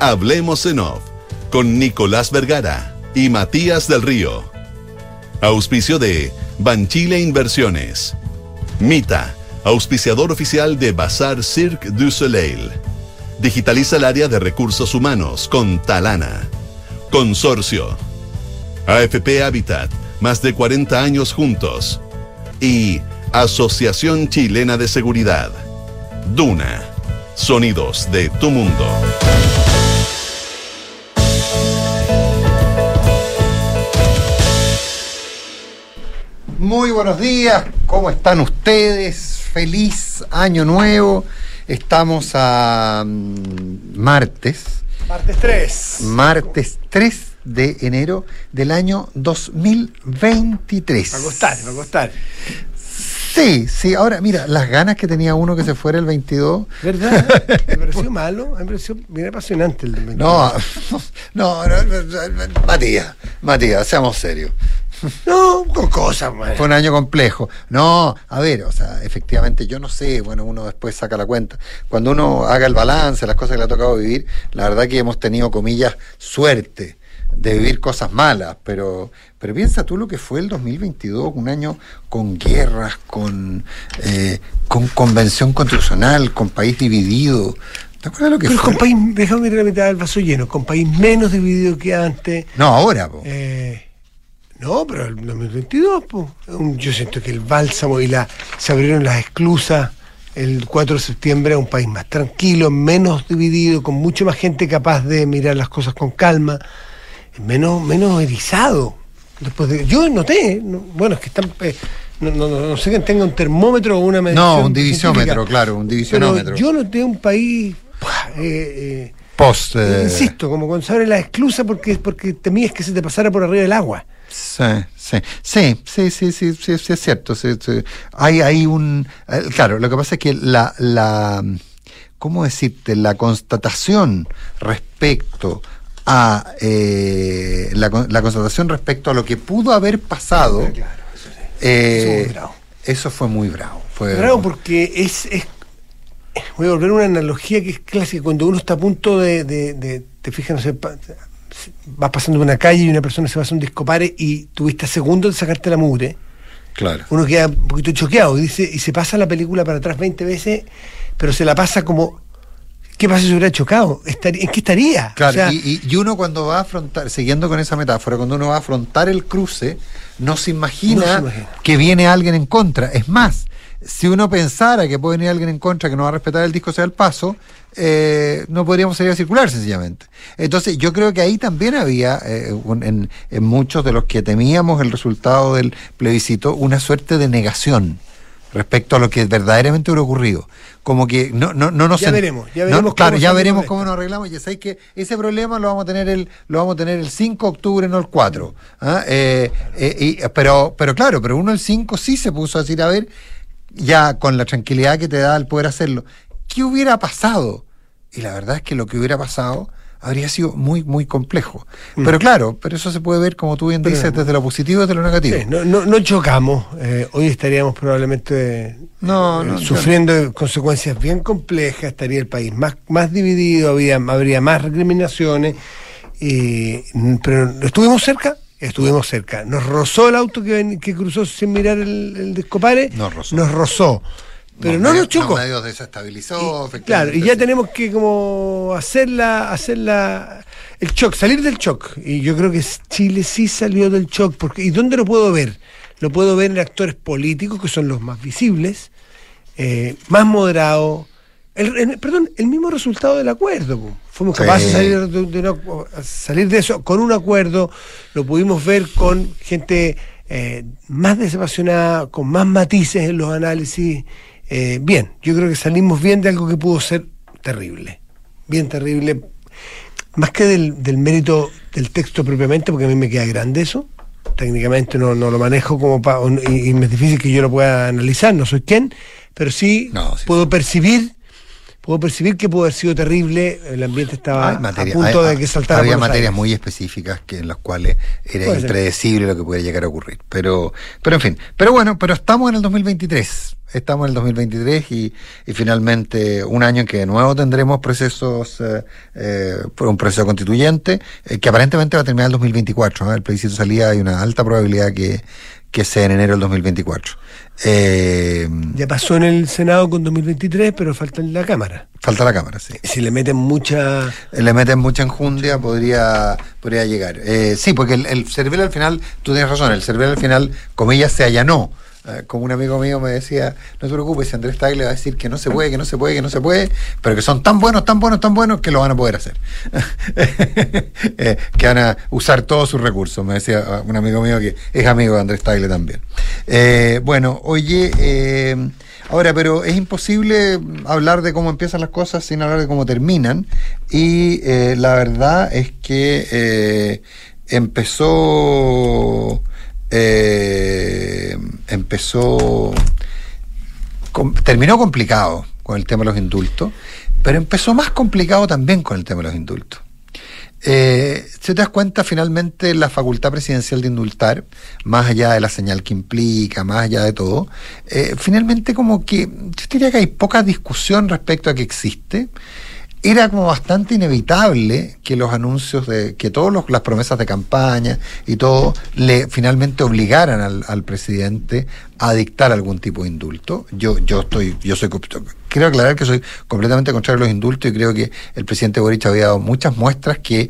Hablemos en Off con Nicolás Vergara y Matías del Río. Auspicio de Banchile Inversiones. Mita, auspiciador oficial de Bazar Cirque du Soleil. Digitaliza el área de recursos humanos con Talana. Consorcio. AFP Habitat, más de 40 años juntos. Y Asociación Chilena de Seguridad. Duna. Sonidos de tu mundo. Muy buenos días, ¿cómo están ustedes? Feliz año nuevo. Estamos a mm, martes, Martes 3. martes 3 de enero del año 2023. Va a costar, va a costar. Sí, sí, ahora mira, las ganas que tenía uno que se fuera el 22. ¿Verdad? Me pareció malo, me pareció bien apasionante el del 22. No, no, no, no, no, Matías, Matías, seamos serios. No, con cosas, man. Fue un año complejo. No, a ver, o sea, efectivamente, yo no sé, bueno, uno después saca la cuenta. Cuando uno haga el balance, las cosas que le ha tocado vivir, la verdad que hemos tenido, comillas, suerte de vivir cosas malas, pero, pero piensa tú lo que fue el 2022, un año con guerras, con, eh, con convención constitucional, con país dividido. ¿Te acuerdas lo que Pero fue? con país, déjame mirar la mitad del vaso lleno, con país menos dividido que antes. No, ahora, po. Eh, no, pero el 2022, pues. Yo siento que el bálsamo y la se abrieron las esclusas el 4 de septiembre a un país más tranquilo, menos dividido, con mucho más gente capaz de mirar las cosas con calma, menos, menos erizado. Después de, yo noté, no- bueno, es que están. eh, no, no- no- sé quién tenga un termómetro o una medición. No, un divisómetro, científica, claro, un Pero divisionómetro. yo noté un país. eh, eh, Post. eh, Insisto, como cuando se abre la esclusa porque, porque temías que se te pasara por arriba del agua. Sí, sí, sí, sí, sí, sí, sí, sí, es cierto. sí. Hay, hay un, eh, claro, lo que pasa es que la, la, ¿cómo decirte? La constatación respecto a eh, la, la constatación respecto a lo que pudo haber pasado, eh, Eso fue muy bravo. eso fue muy bravo. Fue Bravo porque es, es- Voy a volver a una analogía que es clásica. Cuando uno está a punto de. de- de- te fijas, no sé, vas pasando por una calle y una persona se va a hacer un discopare y tuviste segundos de sacarte la mugre, claro. uno queda un poquito choqueado y, dice, y se pasa la película para atrás 20 veces, pero se la pasa como. ¿Qué pasa si hubiera chocado? ¿En qué estaría? Claro, O sea, y, y- y uno cuando va a afrontar, siguiendo con esa metáfora, cuando uno va a afrontar el cruce, no se imagina, No se imagina. que viene alguien en contra. Es más, si uno pensara que puede venir alguien en contra que no va a respetar el disco sea el paso, eh, no podríamos salir a circular sencillamente. Entonces yo creo que ahí también había, eh, un- en, en muchos de los que temíamos el resultado del plebiscito, una suerte de negación respecto a lo que verdaderamente hubiera ocurrido. Como que no, no, no nos Ya veremos, ya no, veremos claro, cómo ya veremos cómo nos arreglamos. Ya sabéis que ese problema lo vamos a tener el, lo vamos a tener el 5 de octubre, no el 4. ¿ah? Eh, eh, y- pero, pero claro, pero uno el 5 sí se puso a decir, a ver, ya con la tranquilidad que te da el poder hacerlo, ¿qué hubiera pasado? Y la verdad es que lo que hubiera pasado habría sido muy, muy complejo. Pero claro, pero eso se puede ver, como tú bien Mm. Pero- dices, desde lo positivo y desde lo negativo. Sí, no, no, no chocamos. eh, hoy estaríamos probablemente No, eh, no, sufriendo consecuencias bien complejas. Estaría el país más, más dividido, había, habría más recriminaciones. eh, pero estuvimos cerca. Estuvimos cerca. Nos rozó el auto que, ven- que cruzó sin mirar el, el descopare. Nos rozó. Nos rozó. Pero no, nos chocó. medio desestabilizó, Y- claro, y ya tenemos que como hacerla, hacerla, el shock, salir del shock. Y yo creo que Chile sí salió del shock. Porque, ¿Y dónde lo puedo ver? Lo puedo ver en actores políticos, que son los más visibles, eh, más moderados. El, el- perdón, el mismo resultado del acuerdo. Fuimos Sí. capaces de salir de, de una- salir de eso con un acuerdo. Lo pudimos ver con gente eh, más desapasionada, con más matices en los análisis. Eh, bien, yo creo que salimos bien de algo que pudo ser terrible. Bien terrible. Más que del, del mérito del texto propiamente, porque a mí me queda grande eso. Técnicamente no, no lo manejo como pa- y, y me es difícil que yo lo pueda analizar, no soy quien, pero sí, No, sí, puedo percibir puedo percibir que pudo haber sido terrible, el ambiente estaba materia- a punto hay- de que saltara Había materias aires. muy específicas que en las cuales era Puede ser. impredecible lo que pudiera llegar a ocurrir. Pero, pero en fin. Pero bueno, pero estamos en el 2023. Estamos en el 2023 y, y finalmente un año en que de nuevo tendremos procesos, eh, eh, un proceso constituyente eh, que aparentemente va a terminar el 2024. ¿eh? El plebiscito salida hay una alta probabilidad que, que sea en enero del 2024. Eh, Ya pasó en el Senado con 2023, pero falta en la Cámara. falta la Cámara, sí. Si le meten mucha... le meten mucha enjundia, podría, podría llegar. Eh, sí, porque el, el Cervel al final, tú tienes razón, el Cervel al final, comillas, se allanó. Eh, como un amigo mío me decía, no te preocupes, Andrés Tagle va a decir que no se puede, que no se puede, que no se puede, pero que son tan buenos, tan buenos, tan buenos que lo van a poder hacer. Eh, que van a usar todos sus recursos, me decía ah, un amigo mío que es amigo de Andrés Tagle también. Eh, bueno, oye, eh, ahora, pero es imposible hablar de cómo empiezan las cosas sin hablar de cómo terminan, y la verdad es que empezó eh, empezó terminó complicado con el tema de los indultos, pero empezó más complicado también con el tema de los indultos. Eh, si te das cuenta, finalmente la facultad presidencial de indultar, más allá de la señal que implica, más allá de todo, eh, finalmente como que yo diría que hay poca discusión respecto a que existe. Era como bastante inevitable que los anuncios de, que todas las promesas de campaña y todo le finalmente obligaran al, presidente a dictar algún tipo de indulto. Yo, yo estoy, yo soy quiero aclarar que soy completamente contrario a los indultos y creo que el presidente Boric había dado muchas muestras que,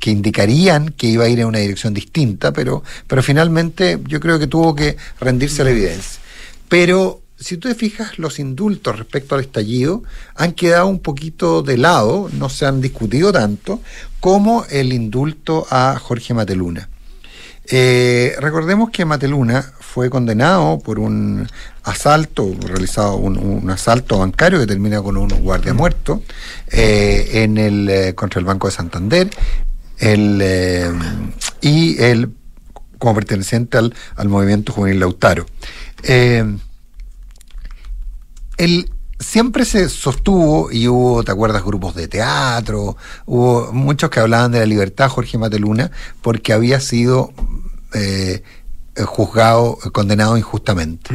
que indicarían que iba a ir en una dirección distinta, pero, pero finalmente yo creo que tuvo que rendirse a la evidencia. Pero si tú te fijas, los indultos respecto al estallido han quedado un poquito de lado, no se han discutido tanto, como el indulto a Jorge Mateluna. Eh, recordemos que Mateluna fue condenado por un asalto, realizado un, un asalto bancario que termina con un guardia muerto eh, en el, eh, contra el Banco de Santander el, eh, y el como perteneciente al, al movimiento juvenil Lautaro. El, siempre se sostuvo y hubo, ¿te acuerdas? Grupos de teatro, hubo muchos que hablaban de la libertad Jorge Mateluna porque había sido eh, juzgado, condenado injustamente.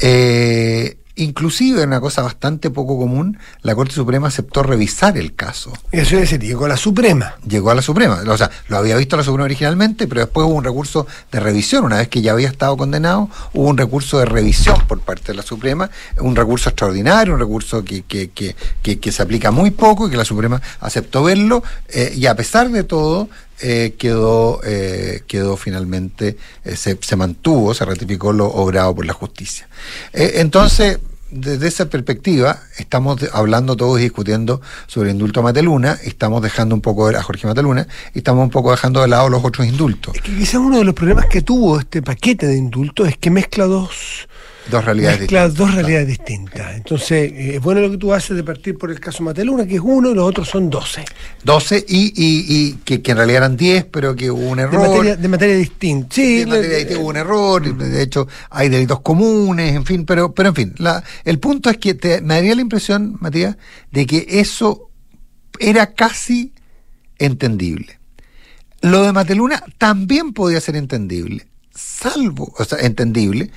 Eh, inclusive, una cosa bastante poco común, la Corte Suprema aceptó revisar el caso Eso es decir, llegó la Suprema. llegó a la Suprema. O sea, lo había visto la Suprema originalmente, pero después hubo un recurso de revisión. Una vez que ya había estado condenado, hubo un recurso de revisión por parte de la Suprema, un recurso extraordinario, un recurso que, que, que, que, que se aplica muy poco y que la Suprema aceptó verlo. eh, y a pesar de todo, eh, quedó, eh, quedó finalmente, eh, se, se mantuvo, se ratificó lo obrado por la justicia. Eh, entonces, desde esa perspectiva, estamos hablando todos y discutiendo sobre el indulto a Mateluna, estamos dejando un poco a Jorge Mateluna, y estamos un poco dejando de lado los otros indultos. Es que quizás uno de los problemas que tuvo este paquete de indultos es que mezcla dos, Dos realidades mezcla distintas. dos realidades distintas. Entonces, eh, es bueno lo que tú haces de partir por el caso Mateluna, que es uno, y los otros son doce. 12 y, y, y que, que en realidad eran 10, pero que hubo un De error. materia, de materia distinta. Sí, de materia distinta hubo un error, de hecho hay delitos comunes, en fin, pero, pero en fin, la, el punto es que te, me daría la impresión, Matías, de que eso era casi entendible. Lo de Mateluna también podía ser entendible, salvo, o sea, entendible,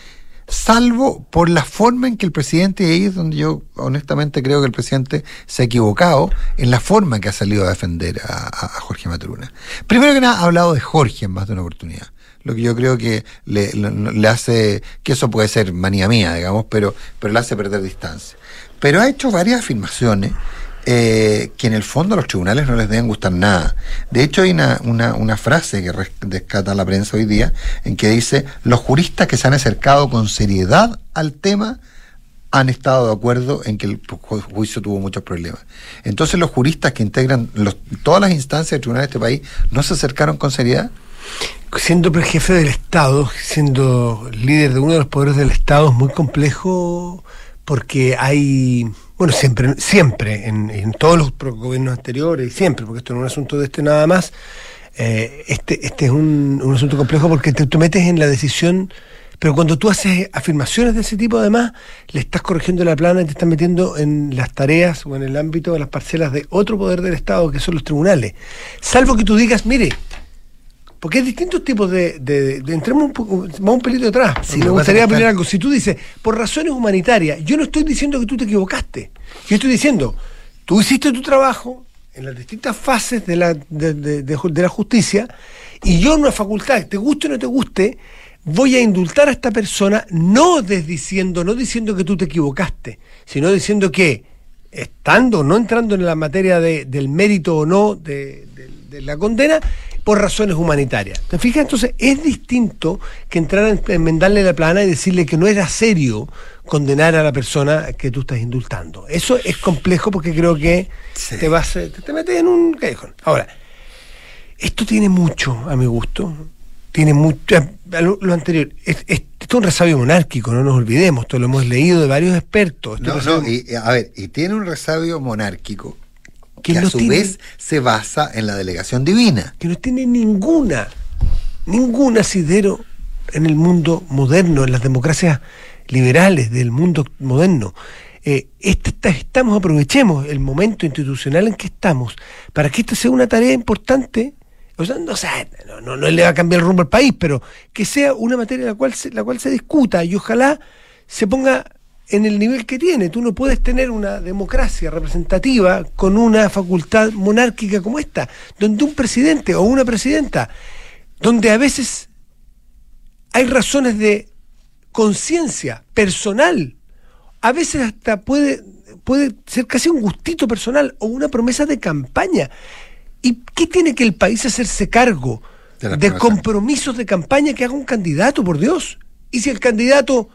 salvo por la forma en que el presidente, y ahí es donde yo honestamente creo que el presidente se ha equivocado, en la forma en que ha salido a defender a, Jorge Maturuna. Primero que nada, ha hablado de Jorge en más de una oportunidad. Lo que yo creo que le- le hace, que eso puede ser manía mía, digamos, pero, pero le hace perder distancia. Pero ha hecho varias afirmaciones eh, que en el fondo a los tribunales no les deben gustar nada. De hecho, hay una, una, frase que res- rescata la prensa hoy día en que dice, los juristas que se han acercado con seriedad al tema han estado de acuerdo en que el ju- juicio tuvo muchos problemas. Entonces los juristas que integran todas las instancias del tribunal de este país no se acercaron con seriedad. siendo jefe del Estado, siendo líder de uno de los poderes del Estado, es muy complejo porque hay, bueno, siempre, siempre, en, todos los gobiernos anteriores, siempre, porque esto no es un asunto de este nada más, eh, este, este es un, un asunto complejo porque te, te metes en la decisión Pero cuando tú haces afirmaciones de ese tipo, además, le estás corrigiendo la plana y te estás metiendo en las tareas o en el ámbito de las parcelas de otro poder del Estado, que son los tribunales. Salvo que tú digas, mire, porque hay distintos tipos de. de, entremos un poco, vamos un pelito atrás. me gustaría aprender algo. Si tú dices, por razones humanitarias, yo no estoy diciendo que tú te equivocaste. Yo estoy diciendo, tú hiciste tu trabajo en las distintas fases de la, de, de la justicia, y yo en una facultad, te guste o no te guste, voy a indultar a esta persona, no desdiciendo, no diciendo que tú te equivocaste, sino diciendo que, estando no entrando en la materia del mérito o no de, de la condena, por razones humanitarias. ¿Te fijas? Entonces es distinto que entrar a enmendarle la plana y decirle que no era serio condenar a la persona que tú estás indultando. Eso es complejo porque creo que te vas te, te, metes en un callejón. Ahora, esto tiene mucho, a mi gusto, tiene mucho, lo, lo anterior, es, esto es un resabio monárquico, no nos olvidemos, esto lo hemos leído de varios expertos. No, no, y, a ver, y tiene un resabio monárquico que, a su vez se basa en la delegación divina. Que no tiene ninguna, ningún asidero en el mundo moderno, en las democracias liberales del mundo moderno. Eh, este, estamos, aprovechemos el momento institucional en que estamos para que esta sea una tarea importante. O sea, no, no, no, le va a cambiar el rumbo al país, pero que sea una materia la cual la cual se discuta y ojalá se ponga en el nivel que tiene. Tú no puedes tener una democracia representativa con una facultad monárquica como esta, donde un presidente o una presidenta, donde a veces hay razones de conciencia personal, a veces hasta puede, puede ser casi un gustito personal o una promesa de campaña. ¿Y qué tiene que el país hacerse cargo de, de compromisos de campaña que haga un candidato, por Dios? Y si el candidato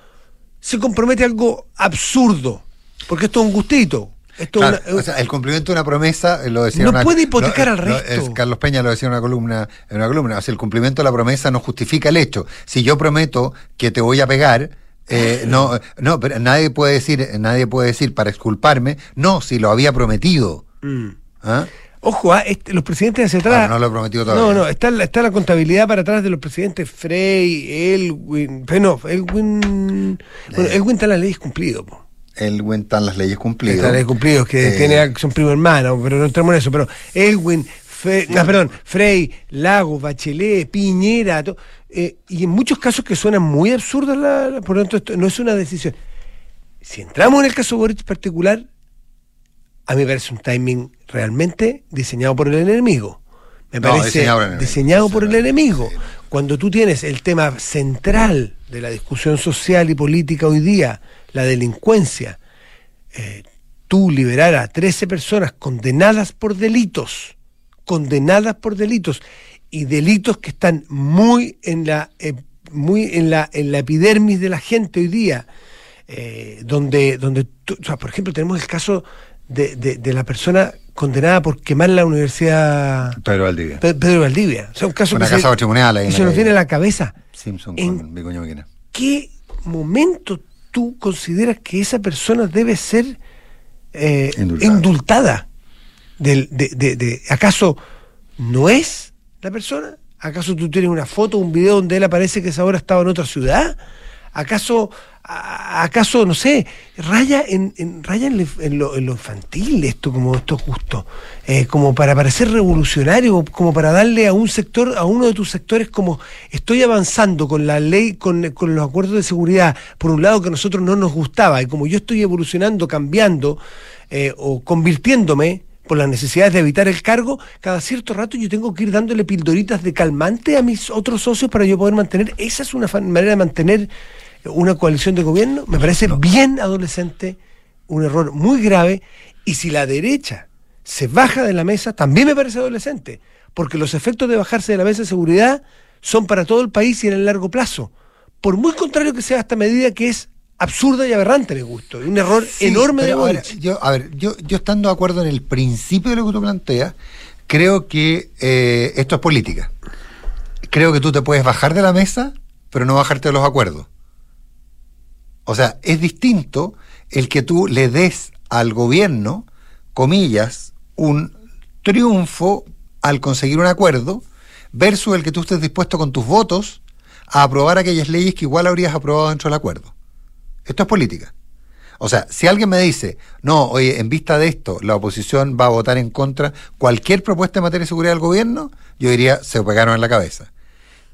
se compromete a algo absurdo, porque esto es un gustito. Esto o sea, el cumplimiento de una promesa, eh, lo decía. No puede hipotecar al resto. Carlos Peña lo decía en una columna, en una columna. O sea, el cumplimiento de la promesa no justifica el hecho. Si yo prometo que te voy a pegar, eh, no, no, pero nadie puede decir, nadie puede decir para exculparme, no, si lo había prometido. Mm. ¿Ah? Ojo, ah, este, los presidentes hacia atrás. no lo he prometido todavía. No, no, está, está la contabilidad para atrás de los presidentes Frey, Elwin. No, Elwin. Bueno, eh. Elwin está en las leyes cumplido. Po. Elwin está en las leyes cumplidas. Está en las leyes cumplidas, que eh. tiene, son primo hermano, pero no entramos en eso. Pero Elwin, no, perdón, Frey, Lagos, Bachelet, Piñera, eh, y en muchos casos que suenan muy absurdas, la, por lo tanto, esto no es una decisión. Si entramos en el caso Boric particular, a mí me parece un timing realmente diseñado por el enemigo. Me parece diseñado, por el enemigo. Cuando tú tienes el tema central de la discusión social y política hoy día, la delincuencia, eh, tú liberar a 13 personas condenadas por delitos, condenadas por delitos, y delitos que están muy en la, eh, muy en la, en la epidermis de la gente hoy día, eh, donde, donde por ejemplo, tenemos el caso de, de, la persona condenada por quemar la Universidad Pedro Valdivia. Pedro Valdivia. O sea, un caso Una casa patrimonial ahí. Y se nos viene a la cabeza. Simpson con Vicuña ¿Qué momento tú consideras que esa persona debe ser eh, indultada? de, de, de, ¿Acaso no es la persona? ¿Acaso tú tienes una foto, un video donde él aparece que esa hora estaba en otra ciudad? ¿Acaso ¿Acaso, no sé, raya en, raya en, lo, infantil esto, como esto justo? Eh, como para parecer revolucionario, como para darle a un sector, a uno de tus sectores, como estoy avanzando con la ley, con, los acuerdos de seguridad, por un lado que a nosotros no nos gustaba, y como yo estoy evolucionando, cambiando eh, o convirtiéndome, por las necesidades de evitar el cargo, cada cierto rato yo tengo que ir dándole pildoritas de calmante a mis otros socios para yo poder mantener. Esa es una manera de mantener una coalición de gobierno, me parece bien adolescente, un error muy grave, y si la derecha se baja de la mesa, también me parece adolescente, porque los efectos de bajarse de la mesa de seguridad son para todo el país y en el largo plazo. Por muy contrario que sea esta medida que es absurda y aberrante, me gusto. Un error enorme de ahora, yo A ver, yo, yo estando de acuerdo en el principio de lo que tú planteas, creo que eh, esto es política. Creo que tú te puedes bajar de la mesa, pero no bajarte de los acuerdos. O sea, es distinto el que tú le des al gobierno, comillas, un triunfo al conseguir un acuerdo, versus el que tú estés dispuesto con tus votos a aprobar aquellas leyes que igual habrías aprobado dentro del acuerdo. Esto es política. O sea, si alguien me dice, no, oye, en vista de esto, la oposición va a votar en contra cualquier propuesta en materia de seguridad del gobierno, yo diría, se pegaron en la cabeza.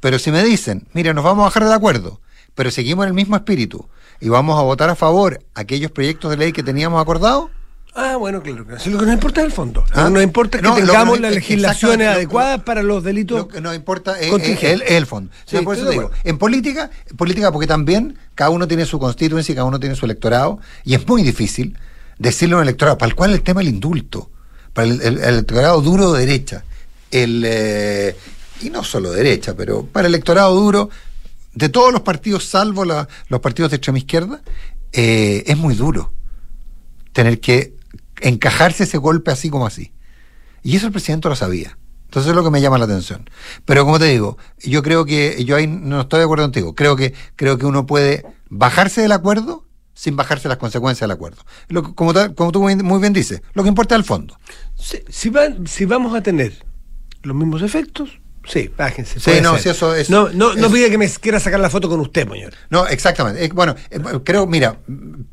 Pero si me dicen, mira, nos vamos a bajar del acuerdo, pero seguimos en el mismo espíritu y vamos a votar a favor aquellos proyectos de ley que teníamos acordado, Ah, bueno, claro. Lo que nos importa es el fondo. ¿Ah? que nos importa que No, tengamos las legislaciones adecuadas para los delitos. Lo que nos importa es, el, es el fondo. Sí, O sea, por estoy eso de te digo, acuerdo. en política, en política porque también cada uno tiene su constituency, cada uno tiene su electorado, y es muy difícil decirle a un electorado, para el cual el tema del indulto, para el, el- el electorado duro de derecha, el eh, y no solo derecha, pero para el electorado duro, de todos los partidos, salvo la- los partidos de extrema izquierda, eh, es muy duro tener que encajarse ese golpe así como así. Y eso el presidente lo sabía. Entonces es lo que me llama la atención. Pero como te digo, yo creo que, yo ahí no estoy de acuerdo contigo, creo que, creo que uno puede bajarse del acuerdo sin bajarse las consecuencias del acuerdo. Lo que- como, como tú muy bien dices, lo que importa es el fondo. Si, si vamos a tener los mismos efectos, sí, bájense. Sí, no, ser. sí, eso es- No, no, no pida que me quiera sacar la foto con usted, señor. No, exactamente. Eh, bueno, eh, creo, mira,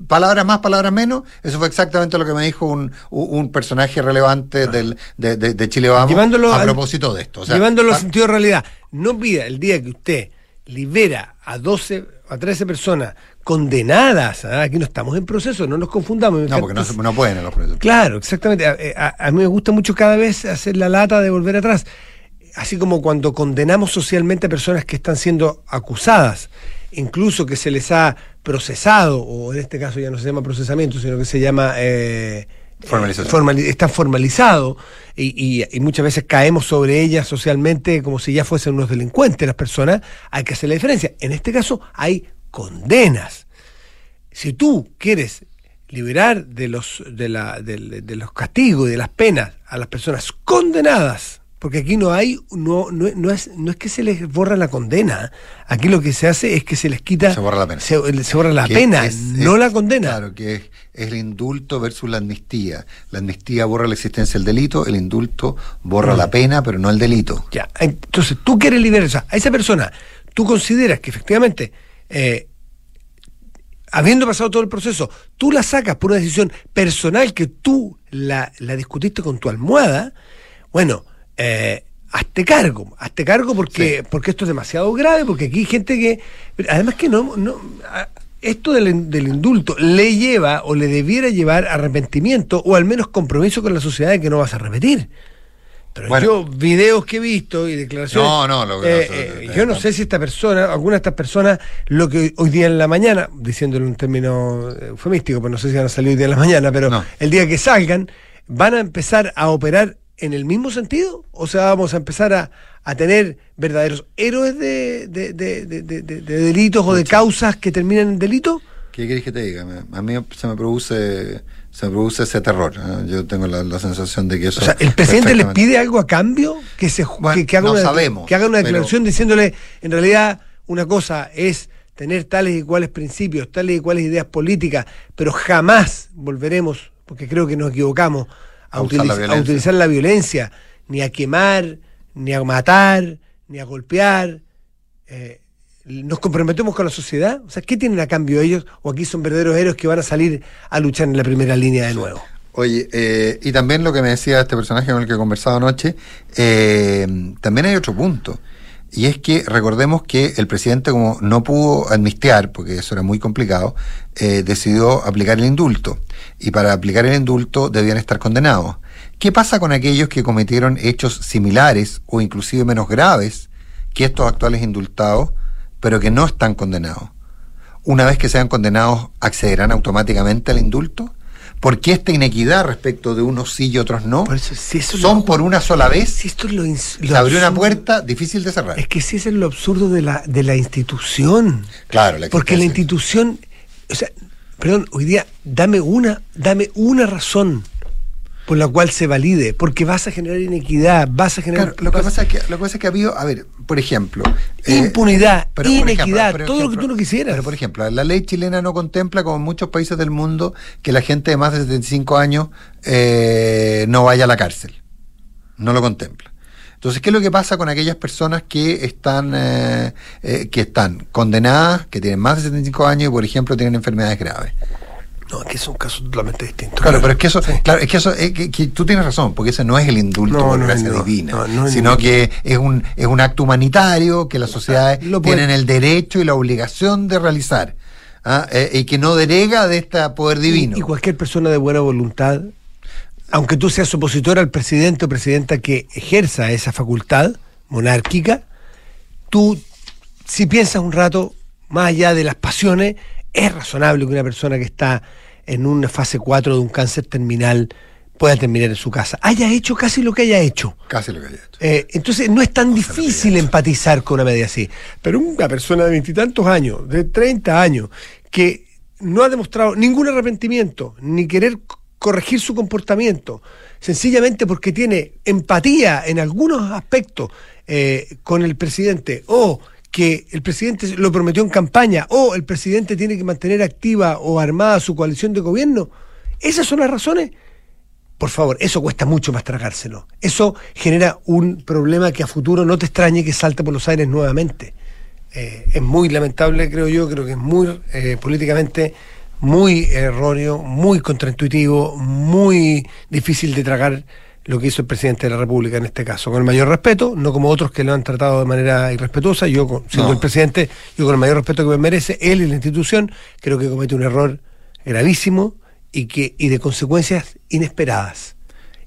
palabras más, palabras menos, eso fue exactamente lo que me dijo un, un- personaje relevante del, de, de- de Chile Vamos Llevándolo a al- propósito de esto. O sea, Llevándolo al ah, sentido de realidad. No pida el día que usted libera a 12, a 13 personas condenadas, ¿ah? aquí no estamos en proceso, no nos confundamos. No, porque no, no pueden en los procesos. Claro, exactamente. A, a- a mí me gusta mucho cada vez hacer la lata de volver atrás. Así como cuando condenamos socialmente a personas que están siendo acusadas, incluso que se les ha procesado, o en este caso ya no se llama procesamiento, sino que se llama... eh, Formalización. eh, está formalizado y, y- y muchas veces caemos sobre ellas socialmente como si ya fuesen unos delincuentes las personas, hay que hacer la diferencia. En este caso hay condenas si tú quieres liberar de los, de, la, de, de los castigos y de las penas a las personas condenadas, porque aquí no hay, no, no, no es, no es que se les borra la condena, aquí lo que se hace es que se les quita, Se borra la pena. se, se borra la Que pena, es- no es- la condena. Claro, que es, es el indulto versus la amnistía. La amnistía borra la existencia del delito, el indulto borra Mm. la pena, pero no el delito. Ya, entonces tú quieres liberar o sea, a esa persona, tú consideras que efectivamente, eh, habiendo pasado todo el proceso, tú la sacas por una decisión personal que tú la, la discutiste con tu almohada, bueno, eh, hazte cargo, hazte cargo porque, porque esto es demasiado grave, porque aquí hay gente que, además que no, esto del, del indulto le lleva o le debiera llevar arrepentimiento o al menos compromiso con la sociedad de que no vas a repetir. Pero Bueno. yo, videos que he visto y declaraciones. No, no, lo- eh, no, eh, yo no sé si esta persona, alguna de estas personas, lo que hoy día en la mañana, diciéndolo en un término eh, eufemístico, pues no sé si van a salir hoy día en la mañana, pero No. el día que salgan, van a empezar a operar en el mismo sentido? O sea, vamos a empezar a, a tener verdaderos héroes de, de, de- de- de- de- de delitos o de causas que terminan en delito? ¿Qué querés que te diga? A mí se me produce, se me produce ese terror. ¿eh? Yo tengo la, la sensación de que eso. O sea, ¿el presidente les pide algo a cambio? Que, se, Bueno, que, que haga, no una, sabemos, que haga una pero- declaración diciéndole, en realidad, una cosa es tener tales y cuales principios, tales y cuales ideas políticas, pero jamás volveremos, porque creo que nos equivocamos, a, A la utilizar la violencia, ni a quemar, ni a matar, ni a golpear. Eh, ¿Nos comprometemos con la sociedad? O sea, ¿qué tienen a cambio ellos? ¿O aquí son verdaderos héroes que van a salir a luchar en la primera línea de nuevo? Oye, eh, y también lo que me decía este personaje con el que he conversado anoche, eh, también hay otro punto. Y es que recordemos que el presidente, como no pudo amnistiar, porque eso era muy complicado, eh, decidió aplicar el indulto. Y para aplicar el indulto debían estar condenados. ¿Qué pasa con aquellos que cometieron hechos similares o inclusive menos graves que estos actuales indultados, pero que no están condenados? Una vez que sean condenados, ¿accederán automáticamente al indulto? ¿Por qué esta inequidad respecto de unos sí y otros no? Por eso, si eso es ¿Son lo- por una sola vez? Si esto es lo, Se abrió una puerta difícil de cerrar. Es que sí es lo absurdo de la, de la institución. Claro, la Porque la institución, o sea, perdón, hoy día dame una, dame una razón por la cual se valide, porque vas a generar inequidad, vas a generar Claro, lo que pasa es que lo que pasa es que ha habido, a ver, por ejemplo, eh, impunidad, pero, inequidad, ejemplo, todo lo que tú no quisieras. Pero por ejemplo, la ley chilena no contempla, como en muchos países del mundo, que la gente de más de 75 años eh, no vaya a la cárcel. No lo contempla. Entonces, Entonces, ¿qué es lo que pasa con aquellas personas que están, eh, eh, que están condenadas, que tienen más de 75 años y, por ejemplo, tienen enfermedades graves? No, es que es un caso totalmente distinto. Claro, pero es que eso, claro, es que eso, es que, tú tienes razón, porque ese no es el indulto por gracia divina, sino que es un, es un acto humanitario que las sociedades tienen el derecho y la obligación de realizar. ¿ah? Eh, y que no derega de este poder divino. Y, cualquier persona de buena voluntad, aunque tú seas opositor al presidente o presidenta que ejerza esa facultad monárquica, tú, si piensas un rato, más allá de las pasiones, es razonable que una persona que está en una fase 4 de un cáncer terminal pueda terminar en su casa. Haya hecho casi lo que haya hecho. Casi lo que haya hecho. Eh, entonces no es tan difícil empatizar con una medida así. Pero una persona de veintitantos años, de 30 años, que no ha demostrado ningún arrepentimiento, ni querer corregir su comportamiento, sencillamente porque tiene empatía en algunos aspectos eh, con el presidente o que el presidente lo prometió en campaña o el presidente tiene que mantener activa o armada su coalición de gobierno. Esas son las razones. Por favor, eso cuesta mucho más tragárselo. Eso genera un problema que a futuro no te extrañe que salte por los aires nuevamente. Eh, es muy lamentable, creo yo, creo que es muy eh, políticamente muy erróneo, muy contraintuitivo, muy difícil de tragar lo que hizo el presidente de la República en este caso, con el mayor respeto, no como otros que lo han tratado de manera irrespetuosa, yo siendo el presidente, yo con el mayor respeto que me merece, él y la institución, creo que comete un error gravísimo y que y de consecuencias inesperadas.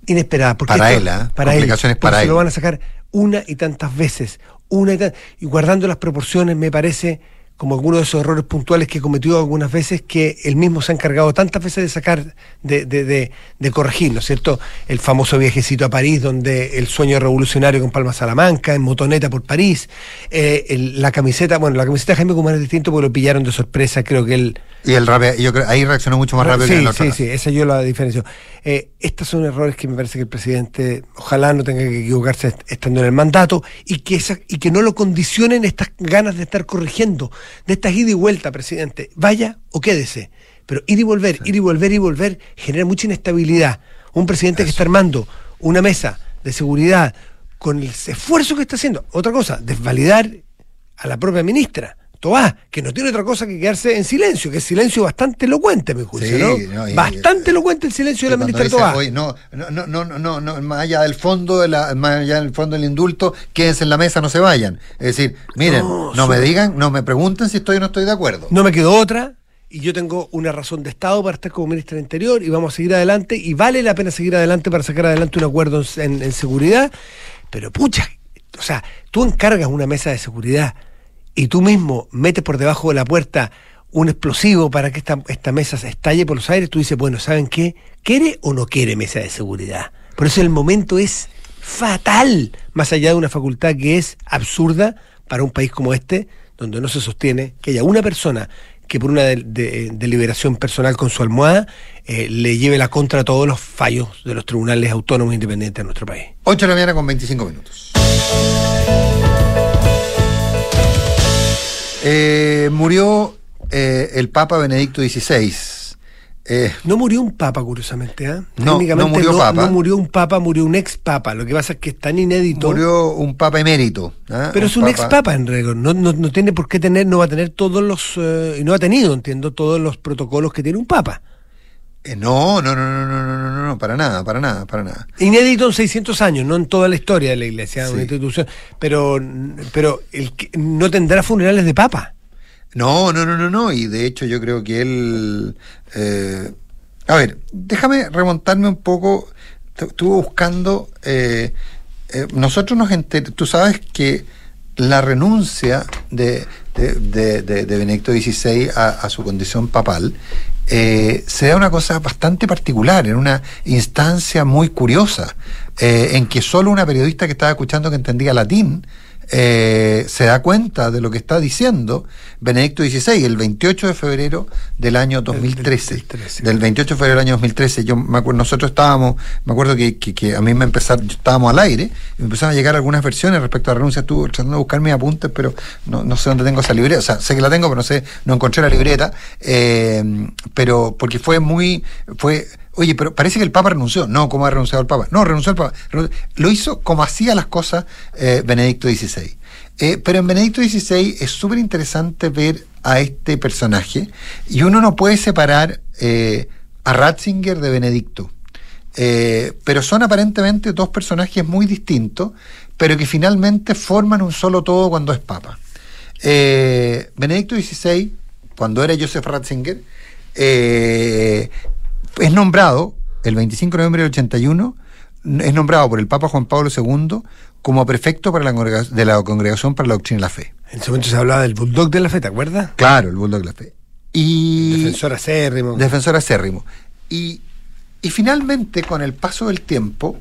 Inesperadas. Porque para él, ¿eh? Para él. Para él. lo van a sacar una y tantas veces, una y, y guardando las proporciones, me parece como algunos de esos errores puntuales que cometió algunas veces que él mismo se ha encargado tantas veces de sacar, de, de, de, corregir, ¿no es cierto? El famoso viajecito a París, donde el sueño revolucionario con Palma Salamanca, en motoneta por París, eh, la camiseta, bueno, la camiseta de Jaime Guzmán es distinto porque lo pillaron de sorpresa, creo que él... Y el yo creo, ahí reaccionó mucho más rápido sí, que el otro. Sí, sí, esa yo la diferencio. Eh, estos son errores que me parece que el presidente, ojalá no tenga que equivocarse estando en el mandato, y que, esa, y que no lo condicionen estas ganas de estar corrigiendo de estas ida y vuelta, presidente. Vaya o quédese. Pero ir y volver, ir y volver y volver genera mucha inestabilidad. Un presidente que está armando una mesa de seguridad con el esfuerzo que está haciendo. Otra cosa, desvalidar a la propia ministra. Toá, que no tiene otra cosa que quedarse en silencio, que es silencio bastante elocuente, me juicio, ¿no? bastante elocuente el silencio de la ministra Toá. no, no, no, no, no, más allá del fondo, de la, más allá del fondo del indulto, quédense en la mesa, no se vayan. Es decir, miren, no, me digan, no me pregunten si estoy o no estoy de acuerdo. No me quedó otra, y yo tengo una razón de Estado para estar como ministra del Interior, y vamos a seguir adelante, y vale la pena seguir adelante para sacar adelante un acuerdo en, en seguridad, pero pucha, o sea, tú encargas una mesa de seguridad y tú mismo metes por debajo de la puerta un explosivo para que esta, esta mesa se estalle por los aires, tú dices, bueno, ¿saben qué? ¿Quiere o no quiere mesa de seguridad? Por eso el momento es fatal, más allá de una facultad que es absurda para un país como este, donde no se sostiene que haya una persona que por una deliberación personal con su almohada eh, le lleve la contra a todos los fallos de los tribunales autónomos independientes de nuestro país. 8 de la mañana con 25 minutos. Eh, murió eh, el Papa Benedicto XVI. Eh, no murió un papa, curiosamente. ¿eh? No, no murió papa. No murió un papa, murió un ex papa. Lo que pasa es que es tan inédito. Murió un papa emérito. ¿ah? Pero es un ex papa en rigor. No, no, tiene por qué tener, no va a tener todos los. y no ha tenido, entiendo, todos los protocolos que tiene un papa. No, no, no, no, no, no, no, no, no, para nada, para nada, para nada. Inédito en 600 años, no en toda la historia de la iglesia, sí. una institución, pero, pero el que no tendrá funerales de papa. No, no, no, no, no, y de hecho yo creo que él... A ver, déjame remontarme un poco, estuve buscando, nosotros nos enteramos, tú sabes que la renuncia de, de, de, Benedicto XVI a, su condición papal se da una cosa bastante particular, en una instancia muy curiosa, en que solo una periodista que estaba escuchando que entendía latín eh, se da cuenta de lo que está diciendo Benedicto XVI el 28 de febrero del año 2013. Del 28 de febrero del año 2013. Yo me acuerdo, nosotros estábamos, me acuerdo que, que, a mí me empezaron, estábamos al aire, y me empezaron a llegar algunas versiones respecto a la renuncia. Estuve tratando de buscar mis apuntes, pero no, no, sé dónde tengo esa libreta. O sea, sé que la tengo, pero no sé, no encontré la libreta. Eh, pero porque fue muy, fue oye, pero parece que el Papa renunció. No, ¿cómo ha renunciado el Papa? No, renunció el Papa. Lo hizo como hacía las cosas eh, Benedicto XVI. Eh, pero en Benedicto XVI es súper interesante ver a este personaje y uno no puede separar eh, a Ratzinger de Benedicto. pero son aparentemente dos personajes muy distintos, pero que finalmente forman un solo todo cuando es Papa. Benedicto XVI, cuando era Joseph Ratzinger, es nombrado el 25 de noviembre del 81, es nombrado por el Papa Juan Pablo II como prefecto para la de la Congregación para la Doctrina de la Fe. En ese momento se hablaba del Bulldog de la Fe, ¿te acuerdas? Claro, el Bulldog de la Fe. Y defensor acérrimo. Defensor acérrimo. Y, y finalmente, con el paso del tiempo,